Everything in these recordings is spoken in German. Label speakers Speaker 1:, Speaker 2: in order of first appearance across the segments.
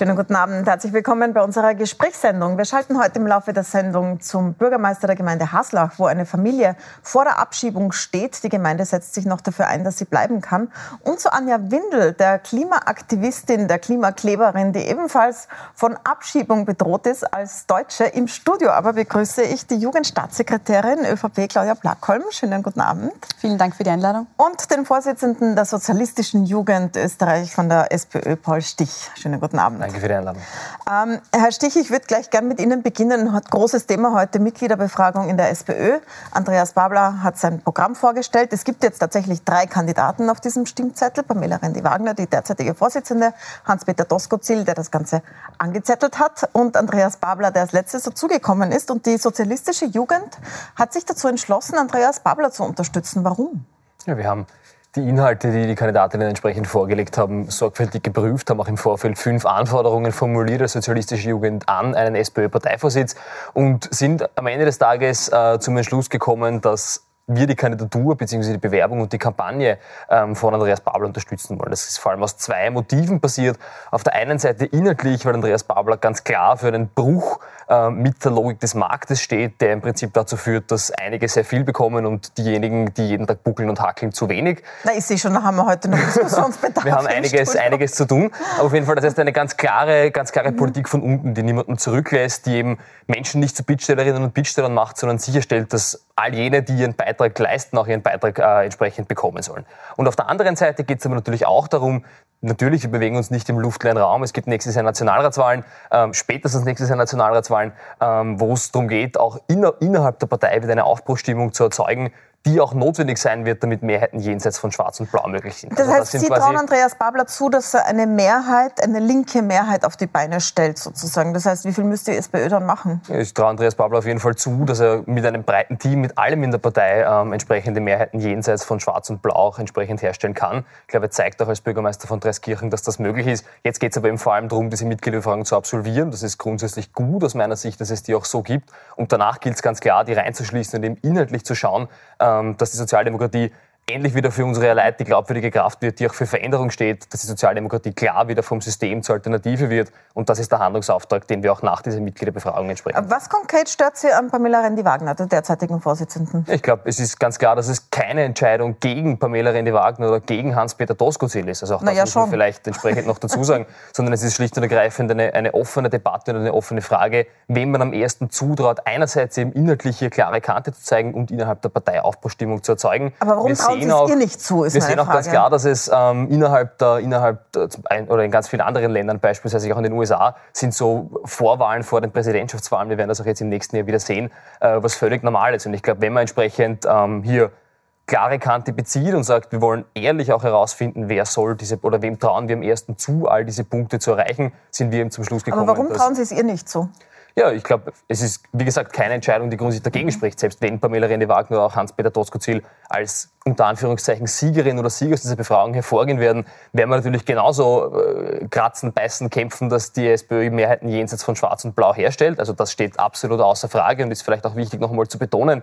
Speaker 1: Schönen guten Abend. Herzlich willkommen bei unserer Gesprächssendung. Wir schalten heute im Laufe der Sendung zum Bürgermeister der Gemeinde Haslach, wo eine Familie vor der Abschiebung steht. Die Gemeinde setzt sich noch dafür ein, dass sie bleiben kann. Und zu Anja Windel, der Klimaaktivistin, der Klimakleberin, die ebenfalls von Abschiebung bedroht ist als Deutsche. Im Studio aber begrüße ich die Jugendstaatssekretärin ÖVP Claudia Plackholm. Schönen guten Abend.
Speaker 2: Vielen Dank für die Einladung.
Speaker 1: Und den Vorsitzenden der Sozialistischen Jugend Österreich von der SPÖ, Paul Stich. Schönen guten Abend.
Speaker 3: Danke für die Einladung.
Speaker 1: Ähm, Herr Stich, ich würde gleich gern mit Ihnen beginnen. Hat großes Thema heute Mitgliederbefragung in der SPÖ. Andreas Babler hat sein Programm vorgestellt. Es gibt jetzt tatsächlich drei Kandidaten auf diesem Stimmzettel. Pamela Rendi-Wagner, die derzeitige Vorsitzende, Hans-Peter Doskozil, der das Ganze angezettelt hat und Andreas Babler, der als letztes dazugekommen ist. Und die sozialistische Jugend hat sich dazu entschlossen, Andreas Babler zu unterstützen. Warum?
Speaker 3: Ja, wir haben die Inhalte, die die Kandidatinnen entsprechend vorgelegt haben, sorgfältig geprüft, haben auch im Vorfeld fünf Anforderungen formuliert der sozialistische Jugend an einen SPÖ-Parteivorsitz und sind am Ende des Tages äh, zum Entschluss gekommen, dass wir die Kandidatur bzw. die Bewerbung und die Kampagne ähm, von Andreas Babler unterstützen wollen. Das ist vor allem aus zwei Motiven passiert. Auf der einen Seite inhaltlich, weil Andreas Babler ganz klar für einen Bruch mit der Logik des Marktes steht, der im Prinzip dazu führt, dass einige sehr viel bekommen und diejenigen, die jeden Tag buckeln und hackeln, zu wenig.
Speaker 1: Na, ich sehe schon, da haben wir heute noch Diskussionsbedarf.
Speaker 3: wir haben einiges, einiges zu tun. Aber auf jeden Fall, das heißt eine ganz klare, ganz klare mhm. Politik von unten, die niemanden zurücklässt, die eben Menschen nicht zu Bittstellerinnen und Bittstellern macht, sondern sicherstellt, dass all jene, die ihren Beitrag leisten, auch ihren Beitrag äh, entsprechend bekommen sollen. Und auf der anderen Seite geht es aber natürlich auch darum, Natürlich, wir bewegen uns nicht im luftleeren Raum. Es gibt nächstes Jahr Nationalratswahlen, ähm, spätestens nächstes Jahr Nationalratswahlen, ähm, wo es darum geht, auch inner, innerhalb der Partei wieder eine Aufbruchstimmung zu erzeugen, die auch notwendig sein wird, damit Mehrheiten jenseits von Schwarz und Blau möglich sind.
Speaker 1: Das also heißt, das Sie trauen Andreas Babler zu, dass er eine Mehrheit, eine linke Mehrheit auf die Beine stellt, sozusagen. Das heißt, wie viel müsste die SPÖ dann machen?
Speaker 3: Ich traue Andreas Babler auf jeden Fall zu, dass er mit einem breiten Team, mit allem in der Partei ähm, entsprechende Mehrheiten jenseits von Schwarz und Blau auch entsprechend herstellen kann. Ich glaube, er zeigt auch als Bürgermeister von Dreiskirchen, dass das möglich ist. Jetzt geht es aber eben vor allem darum, diese Mitgliederbefragung zu absolvieren. Das ist grundsätzlich gut aus meiner Sicht, dass es die auch so gibt. Und danach gilt es ganz klar, die reinzuschließen und eben inhaltlich zu schauen, dass die Sozialdemokratie Endlich wieder für unsere Leute die glaubwürdige Kraft wird, die auch für Veränderung steht, dass die Sozialdemokratie klar wieder vom System zur Alternative wird. Und das ist der Handlungsauftrag, den wir auch nach dieser Mitgliederbefragung entsprechen.
Speaker 1: Was konkret stört Sie an Pamela Rendi-Wagner, der derzeitigen Vorsitzenden?
Speaker 3: Ich glaube, es ist ganz klar, dass es keine Entscheidung gegen Pamela Rendi-Wagner oder gegen Hans-Peter Doskozil ist. Also auch das ja, muss man vielleicht entsprechend noch dazu sagen. sondern es ist schlicht und ergreifend eine, eine offene Debatte und eine offene Frage, wem man am ersten zutraut, einerseits eben inhaltliche klare Kante zu zeigen und innerhalb der Partei Aufbruchstimmung zu erzeugen.
Speaker 1: Aber warum sehen auch, nicht zu,
Speaker 3: ist Wir sehen auch Frage. ganz klar, dass es ähm, innerhalb, der, innerhalb der, oder in ganz vielen anderen Ländern, beispielsweise auch in den USA, sind so Vorwahlen vor den Präsidentschaftswahlen, wir werden das auch jetzt im nächsten Jahr wieder sehen, äh, was völlig normal ist. Und ich glaube, wenn man entsprechend ähm, hier klare Kante bezieht und sagt, wir wollen ehrlich auch herausfinden, wer soll diese oder wem trauen wir am ersten zu, all diese Punkte zu erreichen, sind wir eben zum Schluss gekommen.
Speaker 1: Aber warum trauen Sie es ihr nicht zu?
Speaker 3: Ja, ich glaube, es ist, wie gesagt, keine Entscheidung, die grundsätzlich dagegen spricht. Selbst wenn Pamela René-Wagner oder auch Hans-Peter Doskozil als unter Anführungszeichen Siegerin oder Sieger aus dieser Befragung hervorgehen werden, werden wir natürlich genauso äh, kratzen, beißen, kämpfen, dass die SPÖ Mehrheiten jenseits von Schwarz und Blau herstellt. Also das steht absolut außer Frage und ist vielleicht auch wichtig noch einmal zu betonen.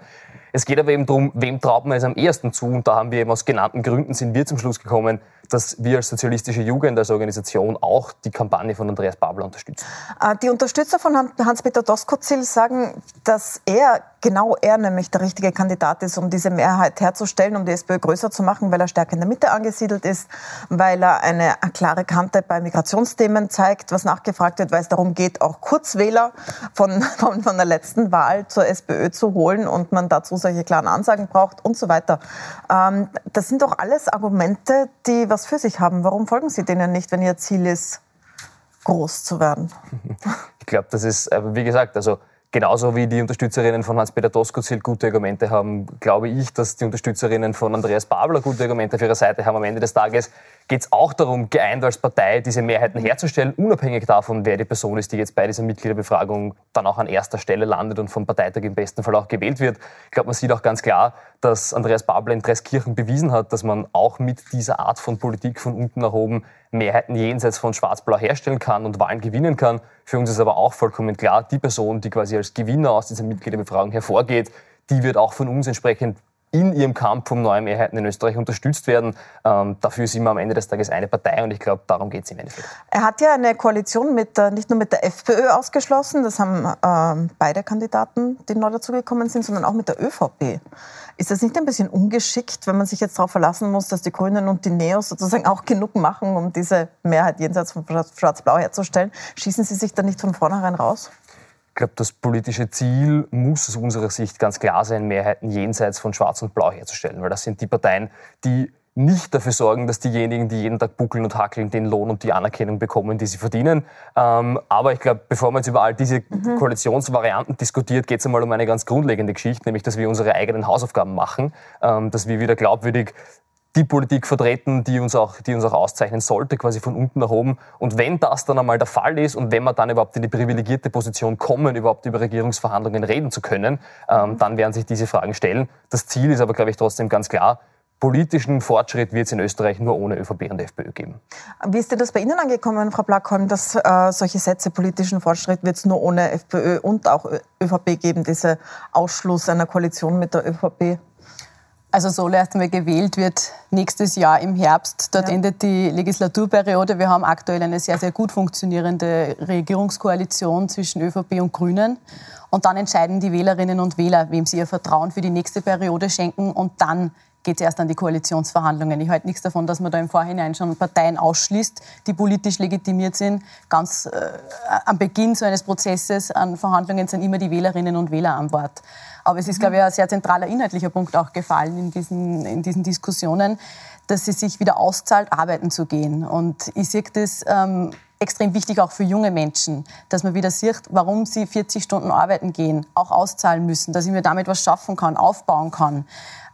Speaker 3: Es geht aber eben darum, wem traut man es am ersten zu? Und da haben wir eben aus genannten Gründen sind wir zum Schluss gekommen, dass wir als sozialistische Jugend, als Organisation auch die Kampagne von Andreas Babler unterstützen.
Speaker 1: Äh, die Unterstützer von Hans-Peter Doskozil sagen, dass er, genau er nämlich der richtige Kandidat ist, um diese Mehrheit herzustellen, um die SPÖ größer zu machen, weil er stärker in der Mitte angesiedelt ist, weil er eine klare Kante bei Migrationsthemen zeigt, was nachgefragt wird, weil es darum geht, auch Kurzwähler von, von, von der letzten Wahl zur SPÖ zu holen und man dazu solche klaren Ansagen braucht und so weiter. Ähm, das sind doch alles Argumente, die was für sich haben. Warum folgen Sie denen nicht, wenn Ihr Ziel ist, groß zu werden?
Speaker 3: Ich glaube, das ist, äh, wie gesagt, also Genauso wie die Unterstützerinnen von Hans-Peter Doskozil gute Argumente haben, glaube ich, dass die Unterstützerinnen von Andreas Babler gute Argumente auf ihrer Seite haben. Am Ende des Tages geht es auch darum, geeint als Partei diese Mehrheiten herzustellen, unabhängig davon, wer die Person ist, die jetzt bei dieser Mitgliederbefragung dann auch an erster Stelle landet und vom Parteitag im besten Fall auch gewählt wird. Ich glaube, man sieht auch ganz klar, dass Andreas Babler in Dreskirchen bewiesen hat, dass man auch mit dieser Art von Politik von unten nach oben Mehrheiten jenseits von Schwarz-Blau herstellen kann und Wahlen gewinnen kann. Für uns ist aber auch vollkommen klar, die Person, die quasi als Gewinner aus dieser Mitgliederbefragung hervorgeht, die wird auch von uns entsprechend in ihrem Kampf um neue Mehrheiten in Österreich unterstützt werden. Ähm, dafür sind wir am Ende des Tages eine Partei und ich glaube, darum geht es im Endeffekt.
Speaker 1: Er hat ja eine Koalition mit, äh, nicht nur mit der FPÖ ausgeschlossen, das haben äh, beide Kandidaten, die neu dazugekommen sind, sondern auch mit der ÖVP. Ist das nicht ein bisschen ungeschickt, wenn man sich jetzt darauf verlassen muss, dass die Grünen und die Neos sozusagen auch genug machen, um diese Mehrheit jenseits von Schwarz-Blau herzustellen? Schießen Sie sich da nicht von vornherein raus?
Speaker 3: Ich glaube, das politische Ziel muss aus unserer Sicht ganz klar sein, Mehrheiten jenseits von Schwarz und Blau herzustellen, weil das sind die Parteien, die nicht dafür sorgen, dass diejenigen, die jeden Tag buckeln und hackeln, den Lohn und die Anerkennung bekommen, die sie verdienen. Ähm, aber ich glaube, bevor man jetzt über all diese mhm. Koalitionsvarianten diskutiert, geht es einmal um eine ganz grundlegende Geschichte, nämlich, dass wir unsere eigenen Hausaufgaben machen, ähm, dass wir wieder glaubwürdig die Politik vertreten, die uns, auch, die uns auch auszeichnen sollte, quasi von unten nach oben. Und wenn das dann einmal der Fall ist und wenn wir dann überhaupt in die privilegierte Position kommen, überhaupt über Regierungsverhandlungen reden zu können, ähm, dann werden sich diese Fragen stellen. Das Ziel ist aber, glaube ich, trotzdem ganz klar, politischen Fortschritt wird es in Österreich nur ohne ÖVP und FPÖ geben.
Speaker 1: Wie ist denn das bei Ihnen angekommen, Frau Blackholm, dass äh, solche Sätze, politischen Fortschritt wird es nur ohne FPÖ und auch ÖVP geben, dieser Ausschluss einer Koalition mit der ÖVP?
Speaker 2: Also Sohle erst einmal gewählt wird nächstes Jahr im Herbst. Dort ja. endet die Legislaturperiode. Wir haben aktuell eine sehr, sehr gut funktionierende Regierungskoalition zwischen ÖVP und Grünen. Und dann entscheiden die Wählerinnen und Wähler, wem sie ihr Vertrauen für die nächste Periode schenken. Und dann geht es erst an die Koalitionsverhandlungen. Ich halte nichts davon, dass man da im Vorhinein schon Parteien ausschließt, die politisch legitimiert sind. Ganz äh, am Beginn so eines Prozesses an Verhandlungen sind immer die Wählerinnen und Wähler an Bord. Aber es ist, glaube ich, ein sehr zentraler inhaltlicher Punkt auch gefallen in diesen, in diesen Diskussionen, dass es sich wieder auszahlt, arbeiten zu gehen. Und ich sehe das ähm, extrem wichtig auch für junge Menschen, dass man wieder sieht, warum sie 40 Stunden arbeiten gehen, auch auszahlen müssen, dass ich mir damit was schaffen kann, aufbauen kann.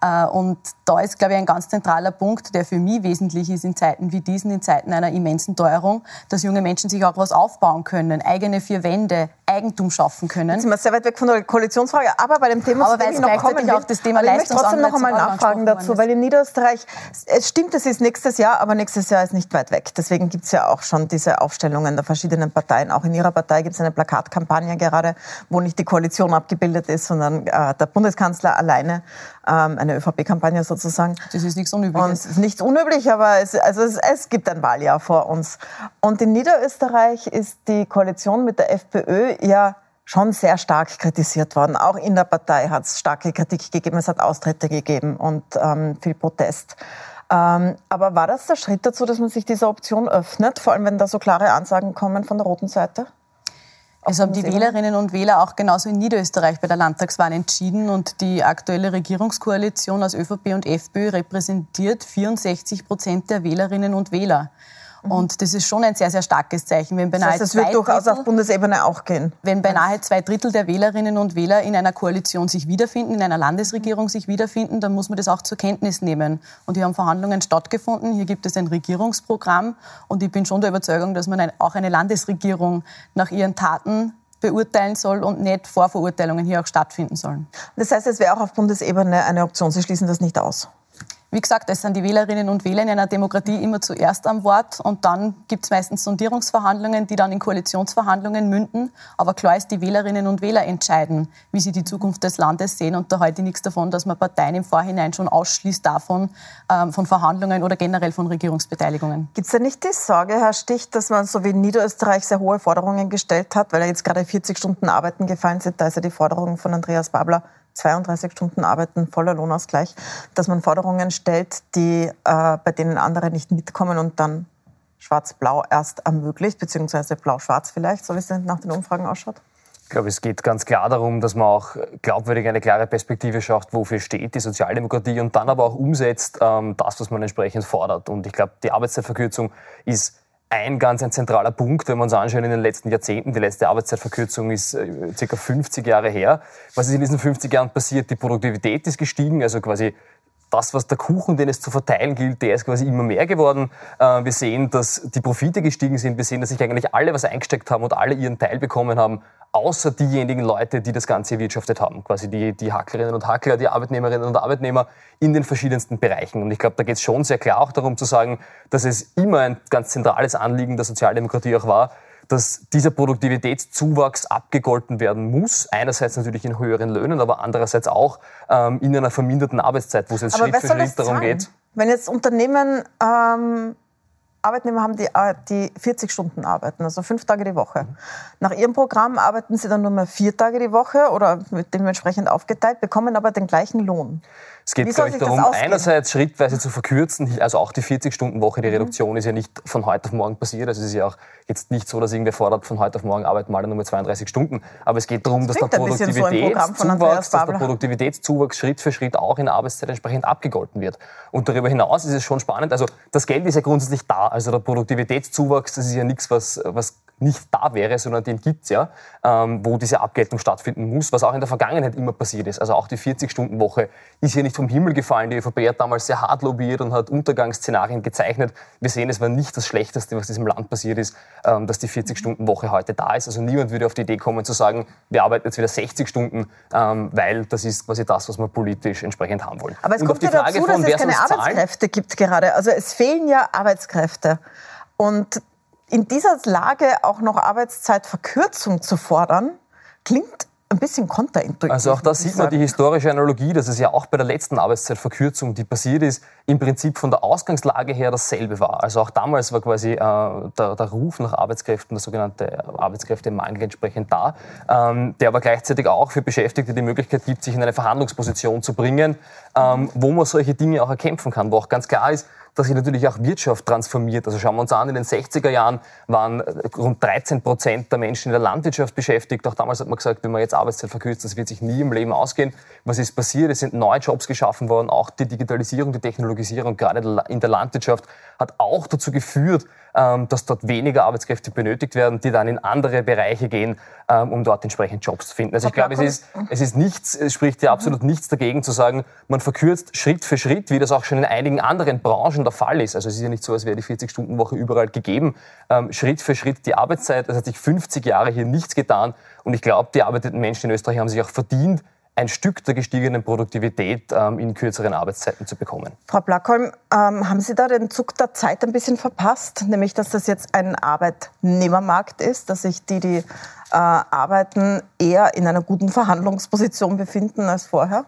Speaker 2: Äh, und da ist, glaube ich, ein ganz zentraler Punkt, der für mich wesentlich ist in Zeiten wie diesen, in Zeiten einer immensen Teuerung, dass junge Menschen sich auch was aufbauen können, eigene vier Wände, Eigentum schaffen können.
Speaker 1: Jetzt sind wir sehr weit weg von der Koalitionsfrage, aber bei dem Thema,
Speaker 2: aber weil es noch kommen auch das Thema aber
Speaker 1: Ich möchte trotzdem noch einmal nachfragen dazu, weil in Niederösterreich, es stimmt, es ist nächstes Jahr, aber nächstes Jahr ist nicht weit weg. Deswegen gibt es ja auch schon diese Aufstellungen der verschiedenen Parteien. Auch in Ihrer Partei gibt es eine Plakatkampagne gerade, wo nicht die Koalition abgebildet ist, sondern äh, der Bundeskanzler alleine, ähm, eine ÖVP-Kampagne sozusagen.
Speaker 2: Das ist nichts Unübliches.
Speaker 1: Und nichts unüblich, aber es, also es, es gibt ein Wahljahr vor uns. Und in Niederösterreich ist die Koalition mit der FPÖ ja schon sehr stark kritisiert worden. Auch in der Partei hat es starke Kritik gegeben, es hat Austritte gegeben und ähm, viel Protest. Ähm, aber war das der Schritt dazu, dass man sich dieser Option öffnet, vor allem wenn da so klare Ansagen kommen von der roten Seite?
Speaker 2: Es haben die Wählerinnen und Wähler auch genauso in Niederösterreich bei der Landtagswahl entschieden und die aktuelle Regierungskoalition aus ÖVP und FPÖ repräsentiert 64 Prozent der Wählerinnen und Wähler. Mhm. Und das ist schon ein sehr, sehr starkes Zeichen.
Speaker 1: Wenn beinahe das heißt, es wird durchaus Drittel, auf Bundesebene auch gehen.
Speaker 2: Wenn beinahe zwei Drittel der Wählerinnen und Wähler in einer Koalition sich wiederfinden, in einer Landesregierung sich wiederfinden, dann muss man das auch zur Kenntnis nehmen. Und hier haben Verhandlungen stattgefunden. Hier gibt es ein Regierungsprogramm. Und ich bin schon der Überzeugung, dass man auch eine Landesregierung nach ihren Taten beurteilen soll und nicht Vorverurteilungen hier auch stattfinden sollen.
Speaker 1: Das heißt, es wäre auch auf Bundesebene eine Option. Sie schließen das nicht aus.
Speaker 2: Wie gesagt, es sind die Wählerinnen und Wähler in einer Demokratie immer zuerst am Wort und dann gibt es meistens Sondierungsverhandlungen, die dann in Koalitionsverhandlungen münden. Aber klar ist, die Wählerinnen und Wähler entscheiden, wie sie die Zukunft des Landes sehen und da ich nichts davon, dass man Parteien im Vorhinein schon ausschließt davon, ähm, von Verhandlungen oder generell von Regierungsbeteiligungen.
Speaker 1: Gibt es da nicht die Sorge, Herr Stich, dass man so wie in Niederösterreich sehr hohe Forderungen gestellt hat, weil ja jetzt gerade 40 Stunden Arbeiten gefallen sind, da ist ja die Forderung von Andreas Babler 32 Stunden arbeiten, voller Lohnausgleich, dass man Forderungen stellt, die, äh, bei denen andere nicht mitkommen und dann Schwarz-Blau erst ermöglicht, beziehungsweise Blau-Schwarz vielleicht, so wie es nach den Umfragen ausschaut?
Speaker 3: Ich glaube, es geht ganz klar darum, dass man auch glaubwürdig eine klare Perspektive schafft, wofür steht die Sozialdemokratie und dann aber auch umsetzt ähm, das, was man entsprechend fordert. Und ich glaube, die Arbeitszeitverkürzung ist ein ganz ein zentraler Punkt, wenn wir uns anschauen in den letzten Jahrzehnten. Die letzte Arbeitszeitverkürzung ist äh, ca. 50 Jahre her. Was ist in diesen 50 Jahren passiert? Die Produktivität ist gestiegen, also quasi das, was der Kuchen, den es zu verteilen gilt, der ist quasi immer mehr geworden. Äh, wir sehen, dass die Profite gestiegen sind. Wir sehen, dass sich eigentlich alle was eingesteckt haben und alle ihren Teil bekommen haben, außer diejenigen Leute, die das Ganze erwirtschaftet haben. Quasi die, die Hacklerinnen und Hackler, die Arbeitnehmerinnen und Arbeitnehmer in den verschiedensten Bereichen. Und ich glaube, da geht es schon sehr klar auch darum zu sagen, dass es immer ein ganz zentrales Anliegen der Sozialdemokratie auch war, dass dieser Produktivitätszuwachs abgegolten werden muss. Einerseits natürlich in höheren Löhnen, aber andererseits auch ähm, in einer verminderten Arbeitszeit, wo es jetzt aber Schritt für Schritt darum geht.
Speaker 1: Wenn jetzt Unternehmen ähm, Arbeitnehmer haben, die, äh, die 40 Stunden arbeiten, also fünf Tage die Woche. Nach ihrem Programm arbeiten sie dann nur mehr vier Tage die Woche oder dementsprechend aufgeteilt, bekommen aber den gleichen Lohn.
Speaker 3: Es geht, glaube ich, darum, einerseits schrittweise zu verkürzen, also auch die 40-Stunden-Woche, die mhm. Reduktion mhm. ist ja nicht von heute auf morgen passiert. Also es ist ja auch jetzt nicht so, dass irgendwer fordert, von heute auf morgen arbeiten wir alle nur mit 32 Stunden. Aber es geht darum, dass der, Produktivitätszuwachs, dass der Produktivitätszuwachs Schritt für Schritt auch in der Arbeitszeit entsprechend abgegolten wird. Und darüber hinaus ist es schon spannend, also das Geld ist ja grundsätzlich da. Also der Produktivitätszuwachs, das ist ja nichts, was, was nicht da wäre, sondern den gibt es ja, ähm, wo diese Abgeltung stattfinden muss, was auch in der Vergangenheit immer passiert ist. Also auch die 40-Stunden-Woche ist hier nicht vom Himmel gefallen. Die ÖVP hat damals sehr hart lobbyiert und hat Untergangsszenarien gezeichnet. Wir sehen, es war nicht das Schlechteste, was diesem Land passiert ist, ähm, dass die 40-Stunden-Woche heute da ist. Also niemand würde auf die Idee kommen zu sagen, wir arbeiten jetzt wieder 60 Stunden, ähm, weil das ist quasi das, was wir politisch entsprechend haben wollen.
Speaker 1: Aber es und kommt ja dazu, von, dass es keine Arbeitskräfte zahlen, gibt gerade. Also es fehlen ja Arbeitskräfte. Und in dieser Lage auch noch Arbeitszeitverkürzung zu fordern, klingt ein bisschen konterintuitiv.
Speaker 3: Also auch da sieht man die historische Analogie, dass es ja auch bei der letzten Arbeitszeitverkürzung, die passiert ist, im Prinzip von der Ausgangslage her dasselbe war. Also auch damals war quasi äh, der, der, Ruf nach Arbeitskräften, der sogenannte Arbeitskräftemangel entsprechend da, ähm, der aber gleichzeitig auch für Beschäftigte die Möglichkeit gibt, sich in eine Verhandlungsposition zu bringen, ähm, wo man solche Dinge auch erkämpfen kann, wo auch ganz klar ist, dass sich natürlich auch Wirtschaft transformiert. Also schauen wir uns an, in den 60er Jahren waren äh, rund 13 Prozent der Menschen in der Landwirtschaft beschäftigt. Auch damals hat man gesagt, wenn man jetzt Arbeitszeit verkürzt, das wird sich nie im Leben ausgehen. Was ist passiert? Es sind neue Jobs geschaffen worden. Auch die Digitalisierung, die Technologisierung, gerade in der Landwirtschaft, hat auch dazu geführt, dass dort weniger Arbeitskräfte benötigt werden, die dann in andere Bereiche gehen, ähm, um dort entsprechend Jobs zu finden. Also ich glaube, es ist, es ist nichts, es spricht ja absolut nichts dagegen zu sagen, man verkürzt Schritt für Schritt, wie das auch schon in einigen anderen Branchen der Fall ist. Also es ist ja nicht so, als wäre die 40-Stunden-Woche überall gegeben. Ähm, Schritt für Schritt die Arbeitszeit, das hat sich 50 Jahre hier nichts getan. Und ich glaube, die arbeitenden Menschen in Österreich haben sich auch verdient, ein Stück der gestiegenen Produktivität ähm, in kürzeren Arbeitszeiten zu bekommen.
Speaker 1: Frau Blackholm, ähm, haben Sie da den Zug der Zeit ein bisschen verpasst? Nämlich, dass das jetzt ein Arbeitnehmermarkt ist, dass sich die, die äh, arbeiten, eher in einer guten Verhandlungsposition befinden als vorher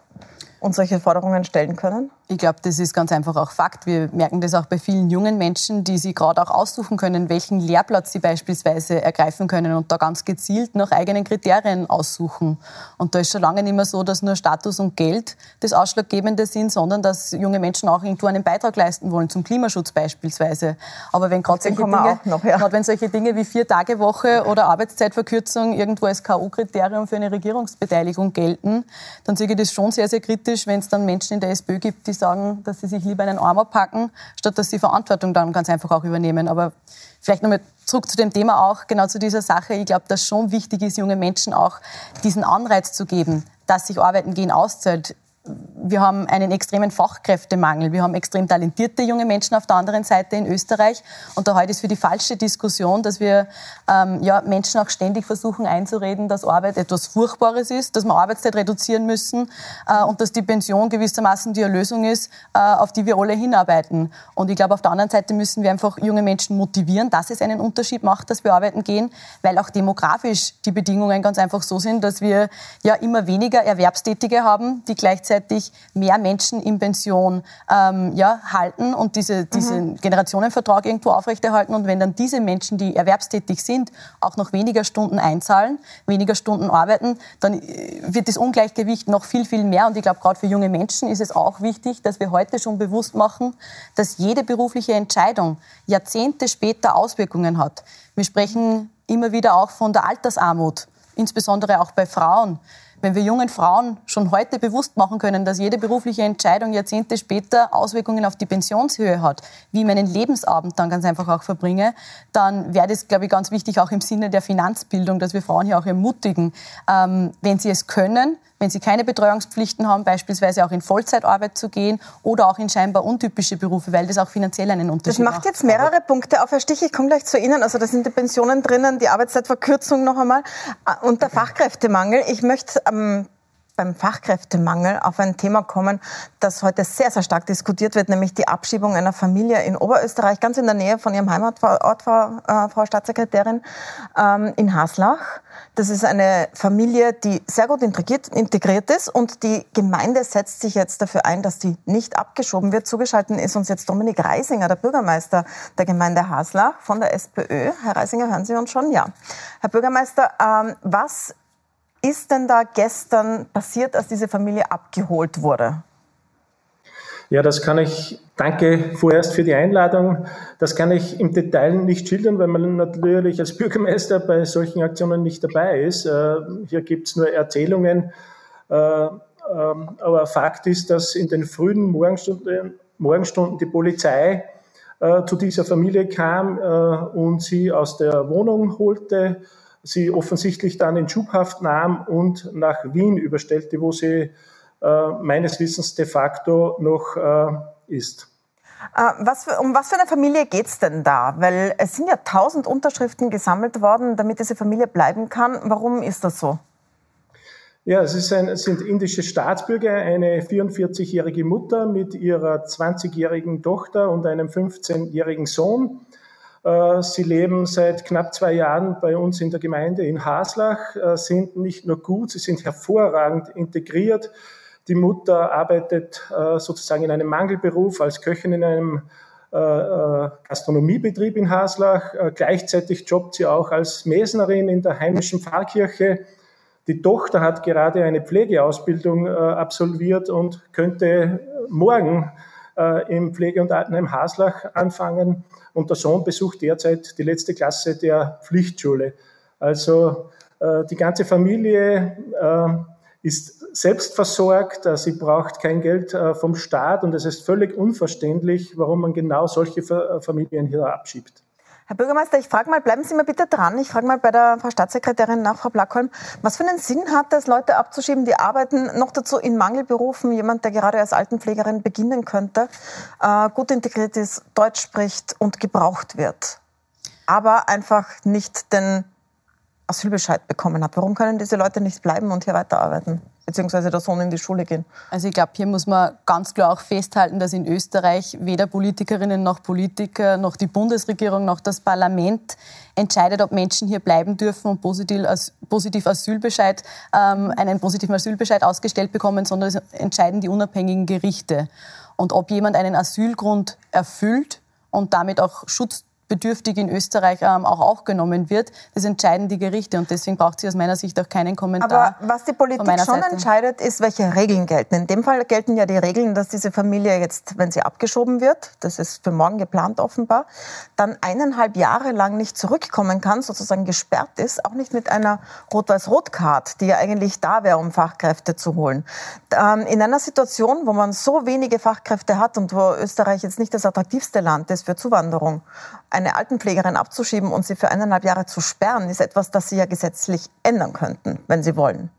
Speaker 1: und solche Forderungen stellen können?
Speaker 2: Ich glaube, das ist ganz einfach auch Fakt. Wir merken das auch bei vielen jungen Menschen, die sich gerade auch aussuchen können, welchen Lehrplatz sie beispielsweise ergreifen können und da ganz gezielt nach eigenen Kriterien aussuchen. Und da ist schon lange nicht mehr so, dass nur Status und Geld das Ausschlaggebende sind, sondern dass junge Menschen auch irgendwo einen Beitrag leisten wollen, zum Klimaschutz beispielsweise. Aber wenn gerade solche, Dinge, noch, ja. wenn solche Dinge wie Vier-Tage-Woche oder Arbeitszeitverkürzung irgendwo als K.O.-Kriterium für eine Regierungsbeteiligung gelten, dann sehe ich das schon sehr, sehr kritisch, wenn es dann Menschen in der SPÖ gibt, die sagen, dass sie sich lieber einen Arm abpacken, statt dass sie Verantwortung dann ganz einfach auch übernehmen. Aber vielleicht nochmal zurück zu dem Thema auch, genau zu dieser Sache. Ich glaube, dass schon wichtig ist, jungen Menschen auch diesen Anreiz zu geben, dass sich Arbeiten gehen auszahlt wir haben einen extremen Fachkräftemangel. Wir haben extrem talentierte junge Menschen auf der anderen Seite in Österreich. Und da heute ist für die falsche Diskussion, dass wir ähm, ja, Menschen auch ständig versuchen einzureden, dass Arbeit etwas Furchtbares ist, dass wir Arbeitszeit reduzieren müssen äh, und dass die Pension gewissermaßen die Erlösung ist, äh, auf die wir alle hinarbeiten. Und ich glaube, auf der anderen Seite müssen wir einfach junge Menschen motivieren, dass es einen Unterschied macht, dass wir arbeiten gehen, weil auch demografisch die Bedingungen ganz einfach so sind, dass wir ja immer weniger Erwerbstätige haben, die gleichzeitig gleichzeitig mehr Menschen in Pension ähm, ja, halten und diese, diesen mhm. Generationenvertrag irgendwo aufrechterhalten. Und wenn dann diese Menschen, die erwerbstätig sind, auch noch weniger Stunden einzahlen, weniger Stunden arbeiten, dann äh, wird das Ungleichgewicht noch viel, viel mehr. Und ich glaube, gerade für junge Menschen ist es auch wichtig, dass wir heute schon bewusst machen, dass jede berufliche Entscheidung Jahrzehnte später Auswirkungen hat. Wir sprechen immer wieder auch von der Altersarmut, insbesondere auch bei Frauen. Wenn wir jungen Frauen schon heute bewusst machen können, dass jede berufliche Entscheidung Jahrzehnte später Auswirkungen auf die Pensionshöhe hat, wie ich meinen Lebensabend dann ganz einfach auch verbringe, dann wäre das, glaube ich, ganz wichtig auch im Sinne der Finanzbildung, dass wir Frauen hier auch ermutigen, ähm, wenn sie es können, wenn sie keine Betreuungspflichten haben, beispielsweise auch in Vollzeitarbeit zu gehen oder auch in scheinbar untypische Berufe, weil das auch finanziell einen Unterschied
Speaker 1: macht. Das macht jetzt mehrere Punkte auf. Herr Stich, ich komme gleich zu Ihnen. Also da sind die Pensionen drinnen, die Arbeitszeitverkürzung noch einmal und der Fachkräftemangel. Ich möchte ähm, beim Fachkräftemangel auf ein Thema kommen, das heute sehr, sehr stark diskutiert wird, nämlich die Abschiebung einer Familie in Oberösterreich, ganz in der Nähe von Ihrem Heimatort, Frau, äh, Frau Staatssekretärin, ähm, in Haslach. Das ist eine Familie, die sehr gut integriert, integriert ist und die Gemeinde setzt sich jetzt dafür ein, dass die nicht abgeschoben wird. Zugeschaltet ist uns jetzt Dominik Reisinger, der Bürgermeister der Gemeinde Haslach von der SPÖ. Herr Reisinger, hören Sie uns schon? Ja. Herr Bürgermeister, ähm, was ist denn da gestern passiert, als diese Familie abgeholt wurde?
Speaker 4: Ja, das kann ich, danke vorerst für die Einladung. Das kann ich im Detail nicht schildern, weil man natürlich als Bürgermeister bei solchen Aktionen nicht dabei ist. Äh, hier gibt es nur Erzählungen. Äh, ähm, aber Fakt ist, dass in den frühen Morgenstunden, Morgenstunden die Polizei äh, zu dieser Familie kam und sie aus der Wohnung holte, sie offensichtlich dann in Schubhaft nahm und nach Wien überstellte, wo sie äh, meines Wissens de facto noch äh, ist.
Speaker 1: Äh, was für, um was für eine Familie geht es denn da? Weil es sind ja tausend Unterschriften gesammelt worden, damit diese Familie bleiben kann. Warum ist das so?
Speaker 4: Ja, es, ein, es sind indische Staatsbürger, eine 44-jährige Mutter mit ihrer 20-jährigen Tochter und einem 15-jährigen Sohn. Äh, sie leben seit knapp zwei Jahren bei uns in der Gemeinde in Haslach, äh, sind nicht nur gut, sie sind hervorragend integriert. Die Mutter arbeitet äh, sozusagen in einem Mangelberuf als Köchin in einem Gastronomiebetrieb in Haslach. Gleichzeitig jobbt sie auch als Mesnerin in der heimischen Pfarrkirche. Die Tochter hat gerade eine Pflegeausbildung absolviert und könnte morgen im Pflege- und Altenheim Haslach anfangen und der Sohn besucht derzeit die letzte Klasse der Pflichtschule. Also äh, die ganze Familie äh, ist selbstversorgt, äh, sie braucht kein Geld äh, vom Staat und es ist völlig unverständlich, warum man genau solche äh, Familien hier abschiebt.
Speaker 1: Herr Bürgermeister, ich frage mal, bleiben Sie mal bitte dran. Ich frage mal bei der Frau Staatssekretärin nach, Frau Blackholm, was für einen Sinn hat es, Leute abzuschieben, die arbeiten, noch dazu in Mangelberufen, jemand, der gerade als Altenpflegerin beginnen könnte, äh, gut integriert ist, Deutsch spricht und gebraucht wird, aber einfach nicht den Asylbescheid bekommen hat. Warum können diese Leute nicht bleiben und hier weiterarbeiten? beziehungsweise der Sohn in die Schule gehen.
Speaker 2: Also ich glaube, hier muss man ganz klar auch festhalten, dass in Österreich weder Politikerinnen noch Politiker noch die Bundesregierung noch das Parlament entscheidet, ob Menschen hier bleiben dürfen und positiv, Asylbescheid, ähm, einen positiven Asylbescheid ausgestellt bekommen, sondern es entscheiden die unabhängigen Gerichte. Und ob jemand einen Asylgrund erfüllt und damit auch Schutz bedürftig in Österreich ähm, auch aufgenommen wird. Das entscheiden die Gerichte und deswegen braucht sie aus meiner Sicht auch keinen Kommentar.
Speaker 1: Aber was die Politik schon Seite. entscheidet, ist, welche Regeln gelten. In dem Fall gelten ja die Regeln, dass diese Familie jetzt, wenn sie abgeschoben wird, das ist für morgen geplant offenbar, dann eineinhalb Jahre lang nicht zurückkommen kann, sozusagen gesperrt ist, auch nicht mit einer Rot-Weiß-Rot-Card, die ja eigentlich da wäre, um Fachkräfte zu holen. Ähm, in einer Situation, wo man so wenige Fachkräfte hat und wo Österreich jetzt nicht das attraktivste Land ist für Zuwanderung, eine Altenpflegerin abzuschieben und sie für eineinhalb Jahre zu sperren, ist etwas, das Sie ja gesetzlich ändern könnten, wenn Sie wollen.